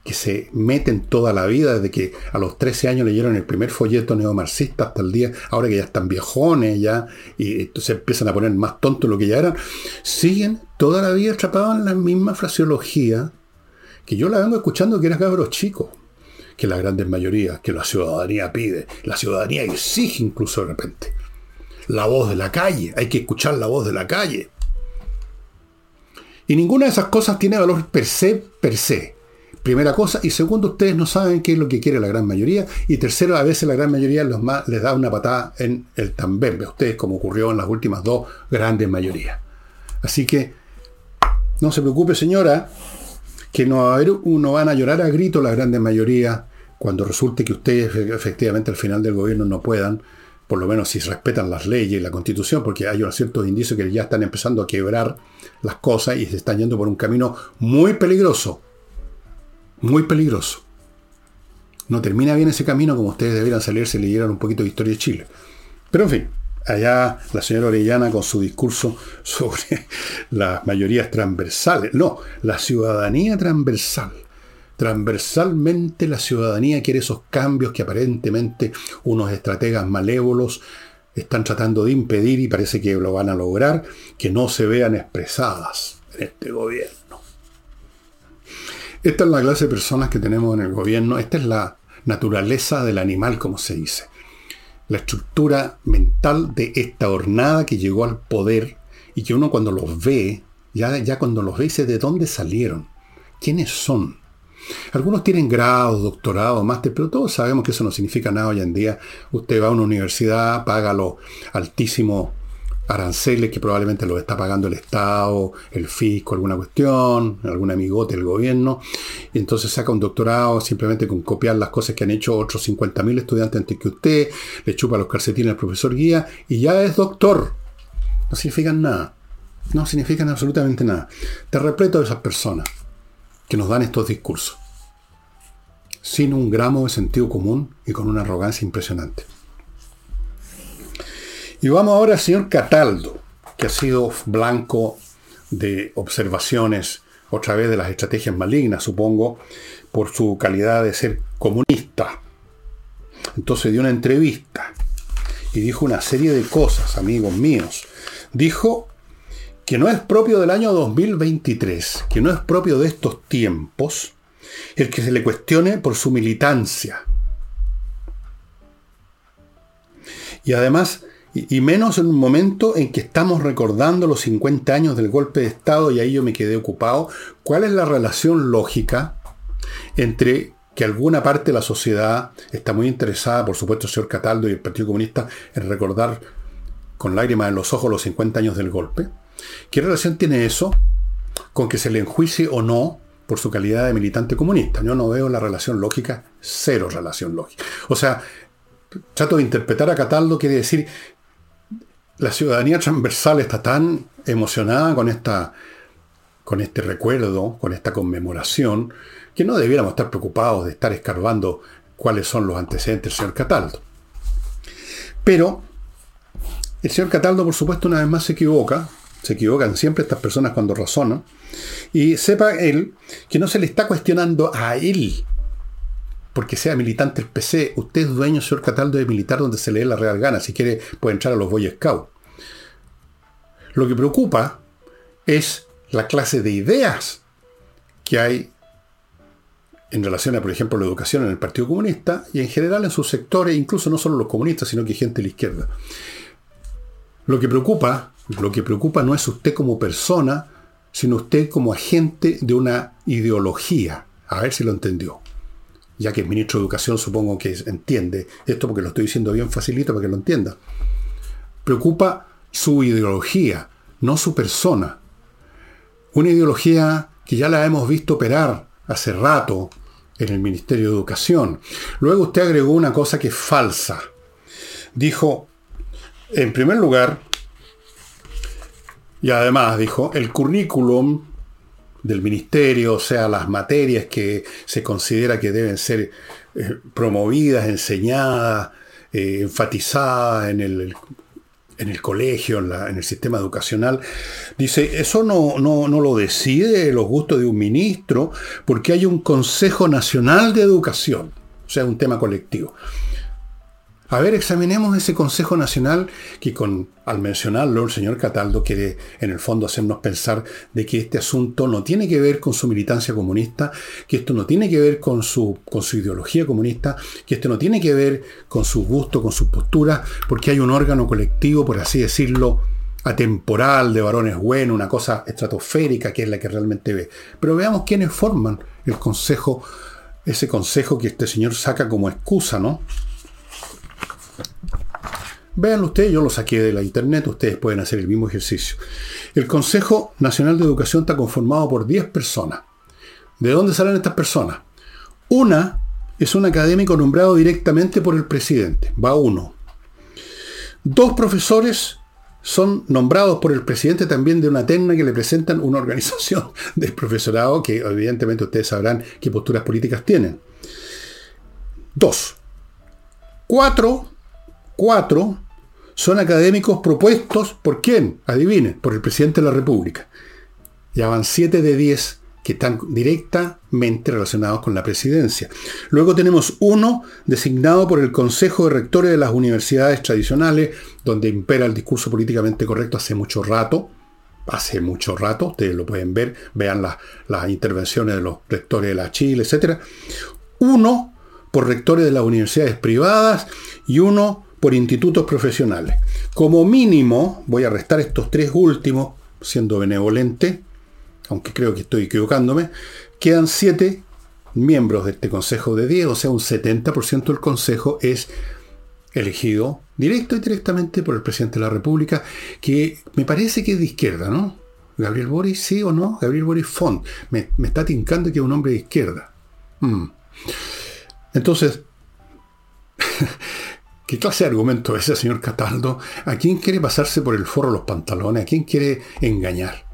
que se meten toda la vida, desde que a los 13 años leyeron el primer folleto neomarxista hasta el día, ahora que ya están viejones ya, y se empiezan a poner más tontos lo que ya eran, siguen toda la vida atrapados en la misma fraseología que yo la vengo escuchando que era cabros chicos, que la grandes mayoría, que la ciudadanía pide, la ciudadanía exige incluso de repente. La voz de la calle, hay que escuchar la voz de la calle. Y ninguna de esas cosas tiene valor per se, per se. Primera cosa. Y segundo, ustedes no saben qué es lo que quiere la gran mayoría. Y tercero, a veces la gran mayoría los más, les da una patada en el tambembe a ustedes, como ocurrió en las últimas dos grandes mayorías. Así que, no se preocupe, señora, que no, van a llorar a grito la grandes mayoría cuando resulte que ustedes efectivamente al final del gobierno no puedan, por lo menos si respetan las leyes y la constitución, porque hay ciertos indicios que ya están empezando a quebrar las cosas y se están yendo por un camino muy peligroso. Muy peligroso. No termina bien ese camino como ustedes deberían salir si leyeran un poquito de historia de Chile. Pero en fin, allá la señora Orellana con su discurso *laughs* sobre las mayorías transversales. No, la ciudadanía transversal. Transversalmente la ciudadanía quiere esos cambios que aparentemente unos estrategas malévolos están tratando de impedir y parece que lo van a lograr, que no se vean expresadas en este gobierno. Esta es la clase de personas que tenemos en el gobierno, esta es la naturaleza del animal, como se dice la estructura mental de esta hornada que llegó al poder y que uno cuando los ve, ya, ya cuando los ve dice de dónde salieron, quiénes son. Algunos tienen grados, doctorados, máster, pero todos sabemos que eso no significa nada hoy en día. Usted va a una universidad, paga los altísimos aranceles que probablemente los está pagando el Estado, el fisco, alguna cuestión, algún amigote del gobierno, y entonces saca un doctorado simplemente con copiar las cosas que han hecho otros 50.000 estudiantes antes que usted, le chupa los calcetines al profesor guía y ya es doctor. No significan nada. No significan absolutamente nada. Te repleto de esas personas que nos dan estos discursos, sin un gramo de sentido común y con una arrogancia impresionante. Y vamos ahora al señor Cataldo, que ha sido blanco de observaciones, otra vez de las estrategias malignas, supongo, por su calidad de ser comunista. Entonces dio una entrevista y dijo una serie de cosas, amigos míos. Dijo que no es propio del año 2023, que no es propio de estos tiempos, el que se le cuestione por su militancia. Y además y, menos en un momento en que estamos recordando los 50 años del golpe de Estado y ahí yo me quedé ocupado. ¿Cuál es la relación lógica entre que alguna parte de la sociedad está muy interesada, por supuesto, el señor Cataldo y el Partido Comunista, en recordar con lágrimas en los ojos los 50 años del golpe? ¿Qué relación tiene eso con que se le enjuicie o no por su calidad de militante comunista? Yo no veo la relación lógica, cero relación lógica. O sea, trato de interpretar a Cataldo, quiere decir la ciudadanía transversal está tan emocionada con, esta, con este recuerdo, con esta conmemoración, que no debiéramos estar preocupados de estar escarbando cuáles son los antecedentes del señor Cataldo. Pero el señor Cataldo, por supuesto, una vez más se equivoca, se equivocan siempre estas personas cuando razonan, y sepa él que no se le está cuestionando a él, porque sea militante del PC, usted es dueño, señor Cataldo, de militar donde se le dé la real gana, si quiere puede entrar a los Boy Scouts. Lo que preocupa es la clase de ideas que hay en relación a, por ejemplo, la educación en el Partido Comunista y en general en sus sectores, incluso no solo los comunistas, sino que gente de la izquierda. Lo que preocupa, lo que preocupa no es usted como persona, sino usted como agente de una ideología. A ver si lo entendió. Ya que es ministro de Educación, supongo que entiende esto porque lo estoy diciendo bien facilito para que lo entienda. Preocupa su ideología, no su persona. Una ideología que ya la hemos visto operar hace rato en el Ministerio de Educación. Luego usted agregó una cosa que es falsa. Dijo, en primer lugar, y además dijo, el currículum del ministerio, o sea, las materias que se considera que deben ser eh, promovidas, enseñadas, eh, enfatizadas en el, en el colegio, en, en, el sistema educacional, dice, eso no, no, no lo decide los gustos de un ministro, porque hay un Consejo Nacional de Educación, o sea, un tema colectivo. A ver, examinemos ese Consejo Nacional que al mencionarlo el señor Cataldo quiere en el fondo hacernos pensar de que este asunto no tiene que ver con su militancia comunista, que esto no tiene que ver con su, ideología comunista, que esto no tiene que ver con su gusto, con su postura, porque hay un órgano colectivo, por así decirlo, atemporal, de varones buenos, una cosa estratosférica que es la que realmente ve. Pero veamos quiénes forman el consejo, ese consejo que este señor saca como excusa, ¿no? Véanlo ustedes, yo lo saqué de la internet, ustedes pueden hacer el mismo ejercicio. El Consejo Nacional de Educación está conformado por 10 personas. ¿De dónde salen estas personas? Una es un académico nombrado directamente por el presidente, va uno. Dos profesores son nombrados por el presidente también de una terna que le presentan una *laughs* organización del profesorado que evidentemente ustedes sabrán qué posturas políticas tienen. Dos. Cuatro cuatro son académicos propuestos por quién? Adivinen, por el presidente de la República. Ya van siete de diez que están directamente relacionados con la presidencia. Luego tenemos uno designado por el Consejo de Rectores de las universidades tradicionales, donde impera el discurso políticamente correcto hace mucho rato. Hace mucho rato, ustedes lo pueden ver, vean las, las intervenciones de los rectores de la Chile, etc. Uno por rectores de las universidades privadas y uno por institutos profesionales. Como mínimo, voy a restar estos tres últimos, siendo benevolente, aunque creo que estoy equivocándome, quedan siete miembros de este Consejo de 10, o sea, un 70% del Consejo es elegido directo y directamente por el presidente de la República, que me parece que es de izquierda, ¿no? Gabriel Boris, sí o no, Gabriel Boris Font. Me, está tincando que es un hombre de izquierda. Mm. Entonces, *laughs* ¿Qué clase de argumento es ese, señor Cataldo? ¿A quién quiere pasarse por el forro los pantalones? ¿A quién quiere engañar?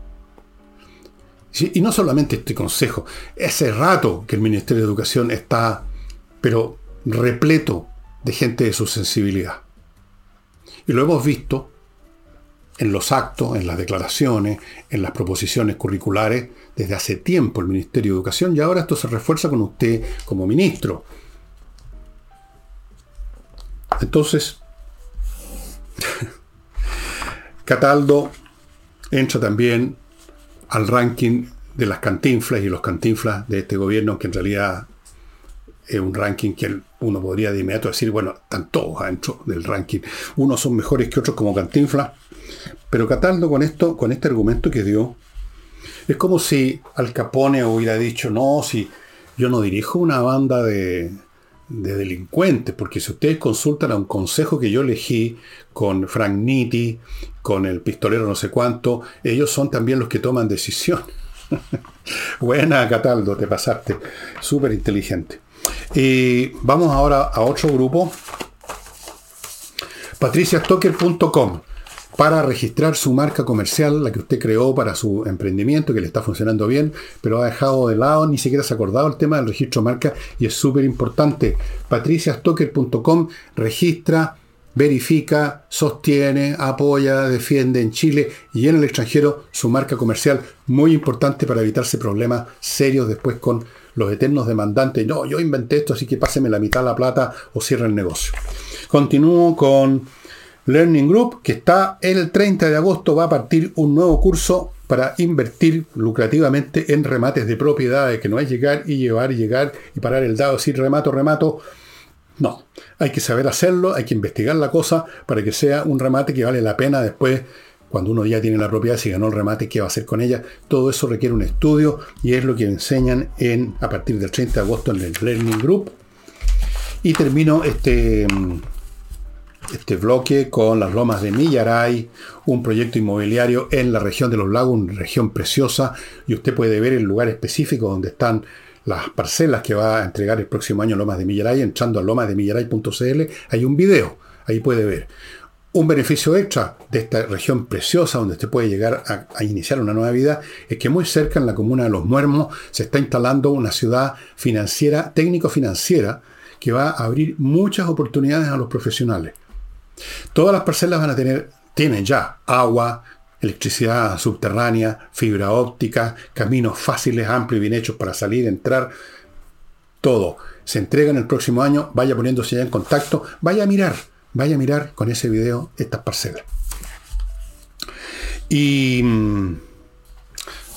y no solamente este consejo, ese rato que el Ministerio de Educación está, pero repleto de gente de su sensibilidad. Y lo hemos visto en los actos, en las declaraciones, en las proposiciones curriculares, desde hace tiempo el Ministerio de Educación, y ahora esto se refuerza con usted como ministro. Entonces, Cataldo entra también al ranking de las cantinflas y los cantinflas de este gobierno, que en realidad es un ranking que uno podría de inmediato decir, bueno, están todos adentro del ranking. Unos son mejores que otros como cantinflas, pero Cataldo con esto, con este argumento que dio, es como si Al Capone hubiera dicho, no, si yo no dirijo una banda de, de delincuentes, porque si ustedes consultan a un consejo que yo elegí con Frank Nitti, con el pistolero no sé cuánto, ellos son también los que toman decisión. *laughs* Buena, Cataldo, te pasaste. Súper inteligente. Y vamos ahora a otro grupo. patriciastocker.com para registrar su marca comercial, la que usted creó para su emprendimiento, que le está funcionando bien, pero ha dejado de lado, ni siquiera se ha acordado el tema del registro de marca y es súper importante. patriciastocker.com registra verifica, sostiene, apoya, defiende en Chile y en el extranjero su marca comercial, muy importante para evitarse problemas serios después con los eternos demandantes. No, yo inventé esto, así que páseme la mitad de la plata o cierre el negocio. Continúo con Learning Group, que está el 30 de agosto, va a partir un nuevo curso para invertir lucrativamente en remates de propiedades, que no es llegar y llevar y llegar y parar el dado, decir remato, remato. No, hay que saber hacerlo, hay que investigar la cosa para que sea un remate que vale la pena después, cuando uno ya tiene la propiedad, si ganó el remate, qué va a hacer con ella. Todo eso requiere un estudio y es lo que enseñan en, a partir del 30 de agosto en el Learning Group. Y termino este este bloque con las lomas de Millaray, un proyecto inmobiliario en la región de los lagos, una región preciosa, y usted puede ver el lugar específico donde están las parcelas que va a entregar el próximo año Lomas de Millaray, entrando a lomasdemillaray.cl, hay un video, ahí puede ver. Un beneficio extra de esta región preciosa donde usted puede llegar a, a, iniciar una nueva vida es que muy cerca en la comuna de Los Muermos se está instalando una ciudad financiera, técnico-financiera, que va a abrir muchas oportunidades a los profesionales. Todas las parcelas van a tener, tienen ya agua, electricidad subterránea, fibra óptica, caminos fáciles, amplios bien hechos para salir, entrar, todo. Se entrega en el próximo año, vaya poniéndose ya en contacto, vaya a mirar, vaya a mirar con ese video estas parcelas. Y mm,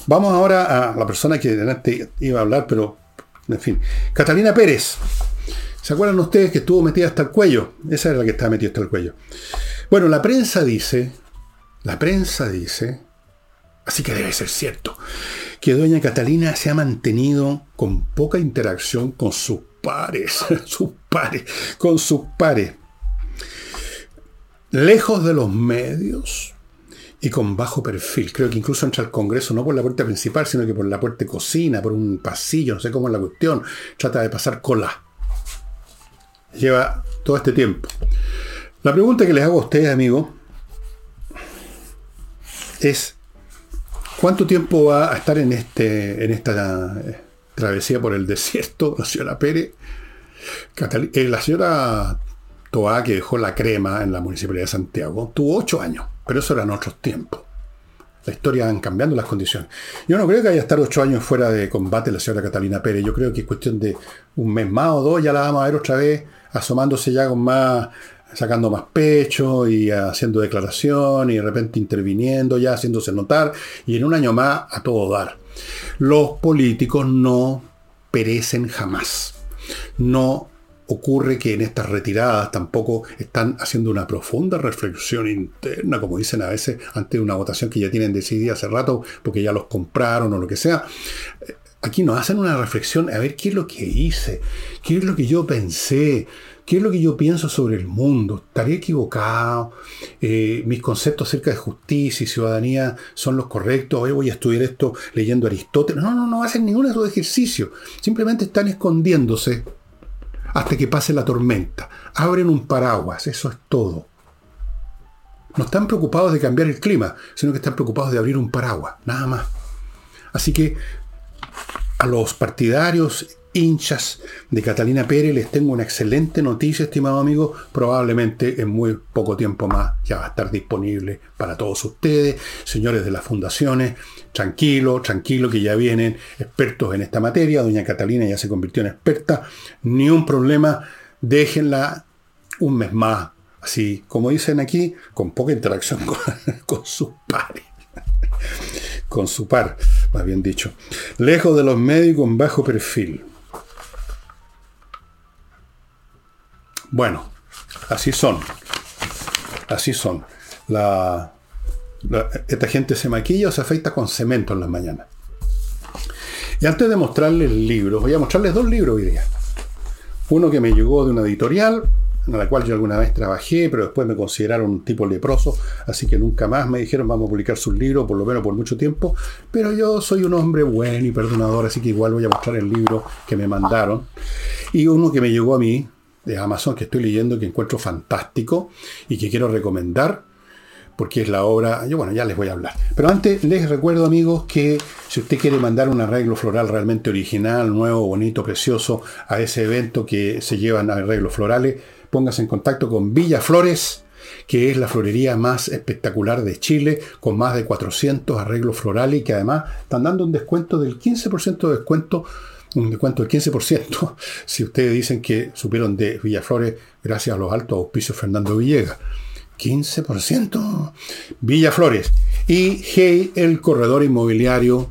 vamos ahora a la persona que delante iba a hablar, pero en fin, Catalina Pérez. ¿Se acuerdan ustedes que estuvo metida hasta el cuello? Esa era la que estaba metida hasta el cuello. Bueno, la prensa dice, la prensa dice, así que debe ser cierto, que doña Catalina se ha mantenido con poca interacción con sus pares, *laughs* sus pares, con sus pares, lejos de los medios y con bajo perfil. Creo que incluso entra al Congreso no por la puerta principal, sino que por la puerta de cocina, por un pasillo, no sé cómo es la cuestión. Trata de pasar cola lleva todo este tiempo. La pregunta que les hago a ustedes, amigos, es ¿cuánto tiempo va a estar en, este, en esta eh, travesía por el *laughs* desierto la señora Pérez? Eh, la señora Toa, que dejó la crema en la Municipalidad de Santiago, tuvo ocho años, pero eso eran otros tiempos. La historia van cambiando las condiciones. Yo no creo que haya estar ocho años fuera de combate la señora Catalina Pérez. Yo creo que es cuestión de un mes más o dos, ya la vamos a ver otra vez asomándose ya con más, sacando más pecho y haciendo declaración y de repente interviniendo ya, haciéndose notar y en un año más a todo dar. Los políticos no perecen jamás. No ocurre que en estas retiradas tampoco están haciendo una profunda reflexión interna, como dicen a veces, ante una votación que ya tienen decidida hace rato, porque ya los compraron o lo que sea. Aquí nos hacen una reflexión, a ver qué es lo que hice, qué es lo que yo pensé, qué es lo que yo pienso sobre el mundo, estaré equivocado, eh, mis conceptos acerca de justicia y ciudadanía son los correctos, hoy voy a estudiar esto leyendo Aristóteles. No, no, no hacen ninguno de esos ejercicios, simplemente están escondiéndose hasta que pase la tormenta. Abren un paraguas, eso es todo. No están preocupados de cambiar el clima, sino que están preocupados de abrir un paraguas, nada más. Así que a los partidarios hinchas de Catalina Pérez les tengo una excelente noticia, estimado amigo. Probablemente en muy poco tiempo más ya va a estar disponible para todos ustedes, señores de las fundaciones. Tranquilo, tranquilo que ya vienen expertos en esta materia. Doña Catalina ya se convirtió en experta. Ni un problema. Déjenla un mes más. Así, como dicen aquí, con poca interacción *laughs* con, con sus pares con su par, más bien dicho. Lejos de los médicos con bajo perfil. Bueno, así son. Así son. La, esta gente se maquilla o se afeita con cemento en las mañanas. Y antes de mostrarles el libro, voy a mostrarles dos libros hoy día. Uno que me llegó de una editorial en la cual yo alguna vez trabajé, pero después me consideraron un tipo leproso, así que nunca más me dijeron vamos a publicar sus libros, por lo menos por mucho tiempo, pero yo soy un hombre bueno y perdonador, así que igual voy a mostrar el libro que me mandaron. Y uno que me llegó a mí, de Amazon, que estoy leyendo, que encuentro fantástico y que quiero recomendar, porque es la obra, yo bueno, ya les voy a hablar. Pero antes les recuerdo amigos que si usted quiere mandar un arreglo floral realmente original, nuevo, bonito, precioso a ese evento que se llevan arreglos florales, póngase en contacto con Villa Flores, que es la florería más espectacular de Chile, con más de 400 arreglos florales y que además están dando un descuento del 15% de descuento un descuento del 15%, *laughs* si ustedes dicen que supieron de Villaflores gracias a los altos auspicios Fernando Villegas. 15%. Villaflores. Y Hey, el corredor inmobiliario,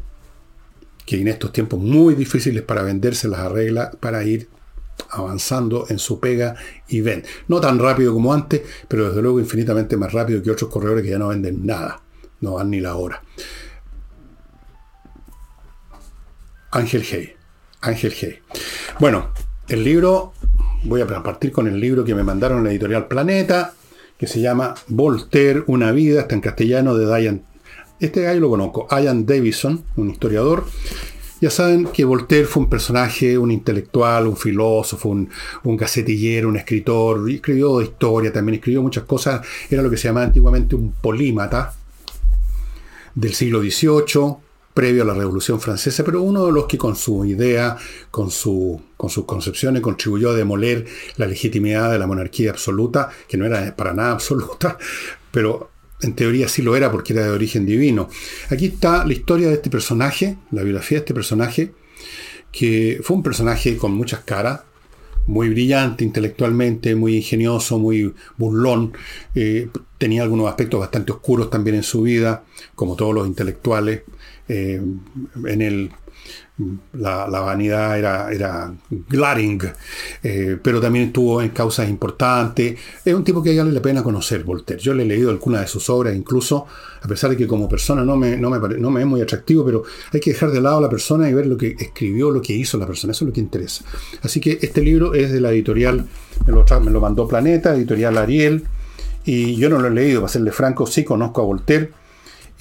que en estos tiempos muy difíciles para venderse las arregla para ir avanzando en su pega y ven. No tan rápido como antes, pero desde luego infinitamente más rápido que otros corredores que ya no venden nada. No van ni la hora. Ángel Hey. Ángel Hey. Bueno, el libro, voy a partir con el libro que me mandaron en la editorial Planeta que se llama Voltaire, una vida, está en castellano de Diane. Este gallo lo conozco, Ian Davison, un historiador. Ya saben que Voltaire fue un personaje, un intelectual, un filósofo, un, un gacetillero, un escritor, escribió historia, también escribió muchas cosas, era lo que se llamaba antiguamente un polímata del siglo XVIII, previo a la Revolución Francesa, pero uno de los que con su idea, con, su, con sus concepciones, contribuyó a demoler la legitimidad de la monarquía absoluta, que no era para nada *laughs* absoluta, pero en teoría sí lo era porque era de origen divino. Aquí está la historia de este personaje, la biografía de este personaje, que fue un personaje con muchas caras, muy brillante intelectualmente, muy ingenioso, muy burlón. Eh, tenía algunos aspectos bastante oscuros también en su vida, como todos los intelectuales. Eh, en el, la, vanidad era, era glaring, eh, pero también estuvo en causas importantes. Es un tipo que vale la pena conocer, Voltaire. Yo le he leído algunas de sus obras, incluso, a pesar de que como persona no me, no me, no me es muy atractivo, pero hay que dejar de lado a la persona y ver lo que escribió, lo que hizo la persona. Eso es lo que interesa. Así que este libro es de la editorial, me lo, me lo mandó Planeta, editorial Ariel, y yo no lo he leído, para serle franco, sí conozco a Voltaire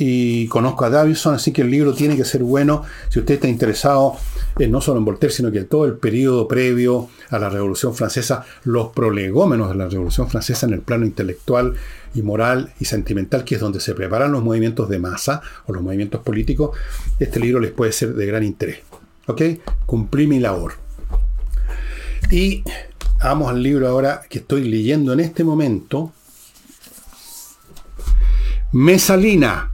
y conozco a Davison, así que el libro tiene que ser bueno si usted está interesado no solo en Voltaire, sino que todo el periodo previo a la Revolución Francesa, los prolegómenos de la Revolución Francesa en el plano intelectual y moral y sentimental, que es donde se preparan los movimientos de masa o los movimientos políticos, este libro les puede ser de gran interés. ¿Ok? Cumplí mi labor. Y vamos al libro ahora que estoy leyendo en este momento. Mesalina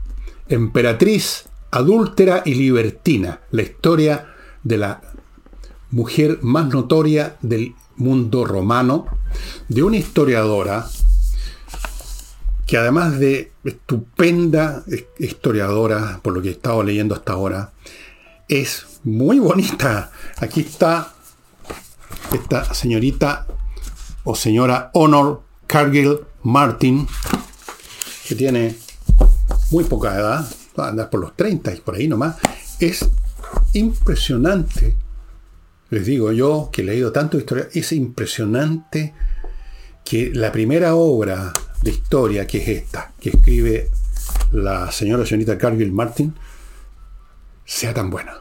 emperatriz, adúltera y libertina, la historia de la mujer más notoria del mundo romano, de una historiadora que además de estupenda historiadora, por lo que he estado leyendo hasta ahora, es muy bonita. Aquí está esta señorita o señora Honor Cargill Martin, que tiene muy poca edad, andar por los 30 y por ahí nomás, es impresionante. Les digo yo que he leído tanto historia, es impresionante que la primera obra de historia, que es esta, que escribe la señora señorita Cargill Martin, sea tan buena.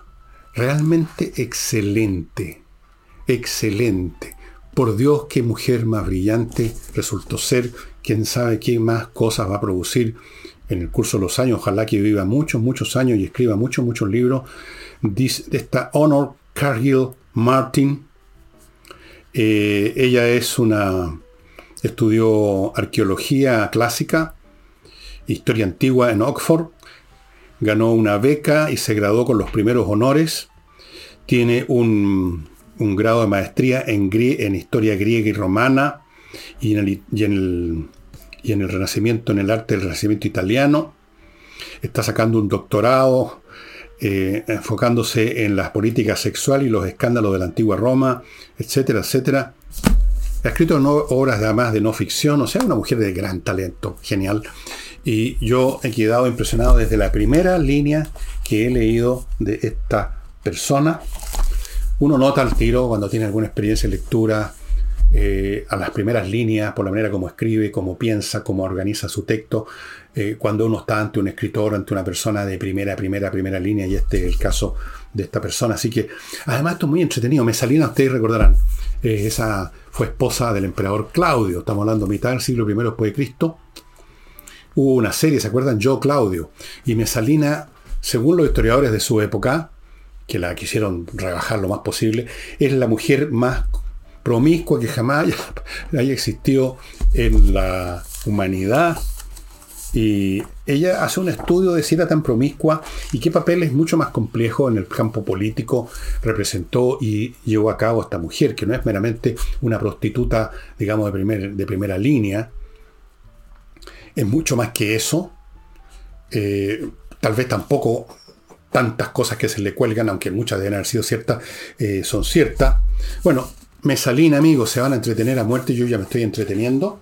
Realmente excelente, excelente. Por Dios, qué mujer más brillante resultó ser. Quién sabe qué más cosas va a producir en el curso de los años, ojalá que viva muchos, muchos años y escriba muchos, muchos libros, de esta Honor Cargill Martin. Eh, ella es una, estudió arqueología clásica, historia antigua en Oxford, ganó una beca y se graduó con los primeros honores, tiene un, grado de maestría en, en historia griega y romana y en el Renacimiento, en el arte del Renacimiento italiano. Está sacando un doctorado eh, enfocándose en la política sexual y los escándalos de la antigua Roma, etcétera, etcétera. Ha escrito obras además de no ficción, o sea, una mujer de gran talento, genial. Y yo he quedado impresionado desde la primera línea que he leído de esta persona. Uno nota al tiro cuando tiene alguna experiencia lectura, eh, a las primeras líneas, por la manera como escribe, cómo piensa, cómo organiza su texto, eh, cuando uno está ante un escritor, ante una persona de primera, primera, primera línea, y este es el caso de esta persona. Así que, además, esto es muy entretenido. Mesalina, ustedes recordarán, eh, esa fue esposa del emperador Claudio, estamos hablando mitad del siglo I después de Cristo. hubo una serie, ¿se acuerdan? Yo, Claudio. Y Mesalina, según los historiadores de su época, que la quisieron rebajar lo más posible, es la mujer más promiscua que jamás *laughs* haya existido en la humanidad. Y ella hace un estudio de si era tan promiscua y qué papeles mucho más complejo en el campo político representó y llevó a cabo esta mujer, que no es meramente una prostituta, digamos, de, de primera línea. Es mucho más que eso. Eh, tal vez tampoco tantas cosas que se le cuelgan, aunque muchas deben haber sido ciertas, eh, son ciertas. Bueno, Mesalina, amigos, se van a entretener a muerte, yo ya me estoy entreteniendo,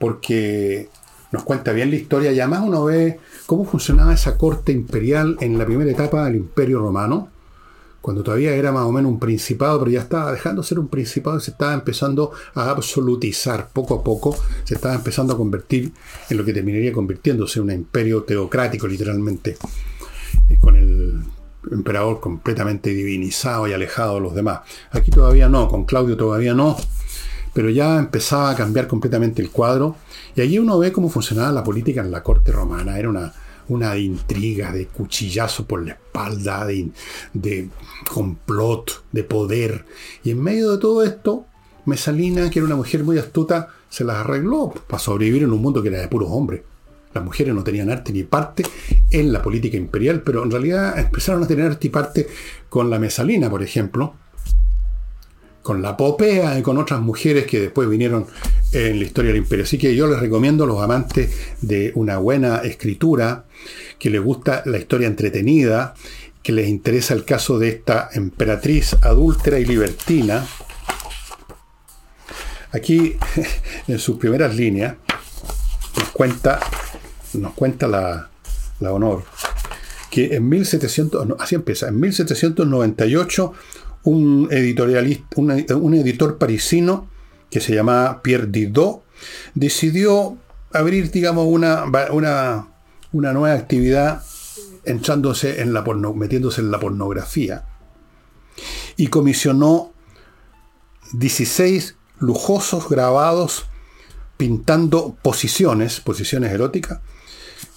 porque nos cuenta bien la historia y además uno ve cómo funcionaba esa corte imperial en la primera etapa del Imperio Romano, cuando todavía era más o menos un principado, pero ya estaba dejando de ser un principado y se estaba empezando a absolutizar poco a poco, se estaba empezando a convertir en lo que terminaría convirtiéndose en un imperio teocrático literalmente con el emperador completamente divinizado y alejado de los demás. Aquí todavía no, con Claudio todavía no, pero ya empezaba a cambiar completamente el cuadro. Y allí uno ve cómo funcionaba la política en la corte romana. Era una, una intriga, de cuchillazo por la espalda, de, de complot, de poder. Y en medio de todo esto, Mesalina, que era una mujer muy astuta, se las arregló para sobrevivir en un mundo que era de puros hombres. Las mujeres no tenían arte ni parte en la política imperial, pero en realidad empezaron a tener arte y parte con la mesalina, por ejemplo, con la popea y con otras mujeres que después vinieron en la historia del imperio. Así que yo les recomiendo a los amantes de una buena escritura, que les gusta la historia entretenida, que les interesa el caso de esta emperatriz adúltera y libertina. Aquí, *laughs* en sus primeras líneas, nos cuenta nos cuenta la, honor, que en 1700, así empieza, en 1798 un, editorialista, un, editor parisino que se llamaba Pierre Didot decidió abrir, digamos, una, una, una nueva actividad en la metiéndose en la pornografía y comisionó 16 lujosos grabados pintando posiciones, posiciones eróticas,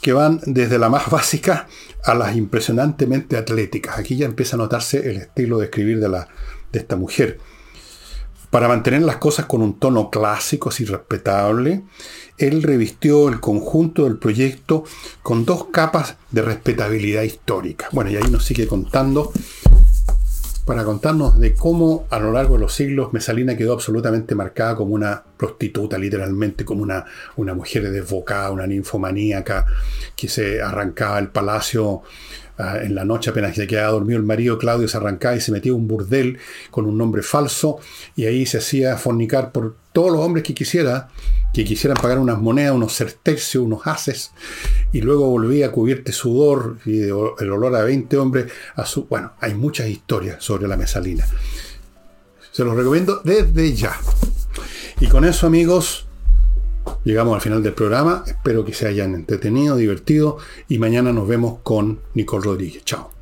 que van desde la más *laughs* básica a las impresionantemente atléticas. Aquí ya empieza a notarse el estilo de escribir de, la, de esta mujer. Para mantener las cosas con un tono clásico, así respetable, él revistió el conjunto del proyecto con dos capas de respetabilidad histórica. Bueno, y ahí nos sigue contando para contarnos de cómo a lo largo de los siglos Mesalina quedó absolutamente marcada como una prostituta, literalmente como una, una mujer desbocada, una ninfomaníaca que se arrancaba el palacio ah, en la noche apenas se quedaba dormido el marido, Claudio se arrancaba y se metía un burdel con un nombre falso y ahí se hacía fornicar por todos los hombres que quisiera, que quisieran pagar unas monedas, unos certercios, unos haces, y luego volvía a cubrirte sudor y el olor a 20 hombres. A su, bueno, hay muchas historias sobre la mesalina. Se los recomiendo desde ya. Y con eso, amigos, llegamos al final del programa. Espero que se hayan entretenido, divertido, y mañana nos vemos con Nicole Rodríguez. Chao.